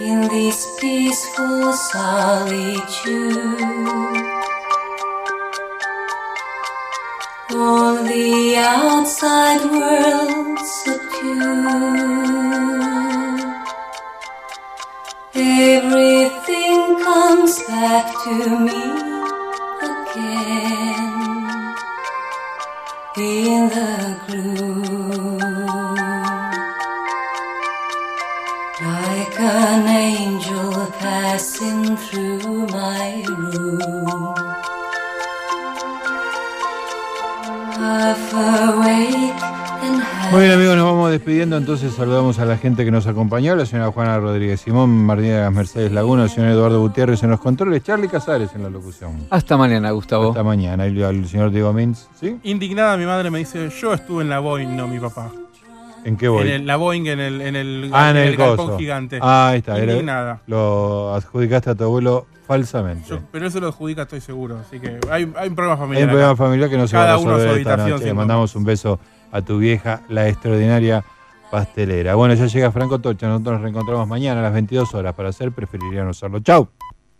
in this peaceful solitude. All the outside world subdued. Everything comes back to me in the gloom. Like an angel passing through my room. Half awake Muy bien amigos, nos vamos despidiendo, entonces saludamos a la gente que nos acompañó, la señora Juana Rodríguez Simón, Martínez Mercedes Laguna, el señor Eduardo Gutiérrez en los controles, Charlie Casares en la locución. Hasta mañana, Gustavo. Hasta mañana, y al señor Diego Mins, ¿sí? Indignada mi madre me dice, yo estuve en la Boeing, no mi papá. ¿En qué voy? En el- la Boeing en el, en el, ah, en el, galpón gigante. Ah, ahí está. era- Indignada. lo adjudicaste a tu abuelo falsamente. Yo- pero eso lo adjudica, estoy seguro. Así que hay, hay un problema Hay familiar. un problema acá. familiar que no se Cada va a uno a su resolver esta noche. Le mandamos un beso a tu vieja, la extraordinaria pastelera. Bueno, ya llega Franco Tocha. Nosotros nos reencontramos mañana a las 22 horas. Para hacer, preferiría no hacerlo. ¡Chau!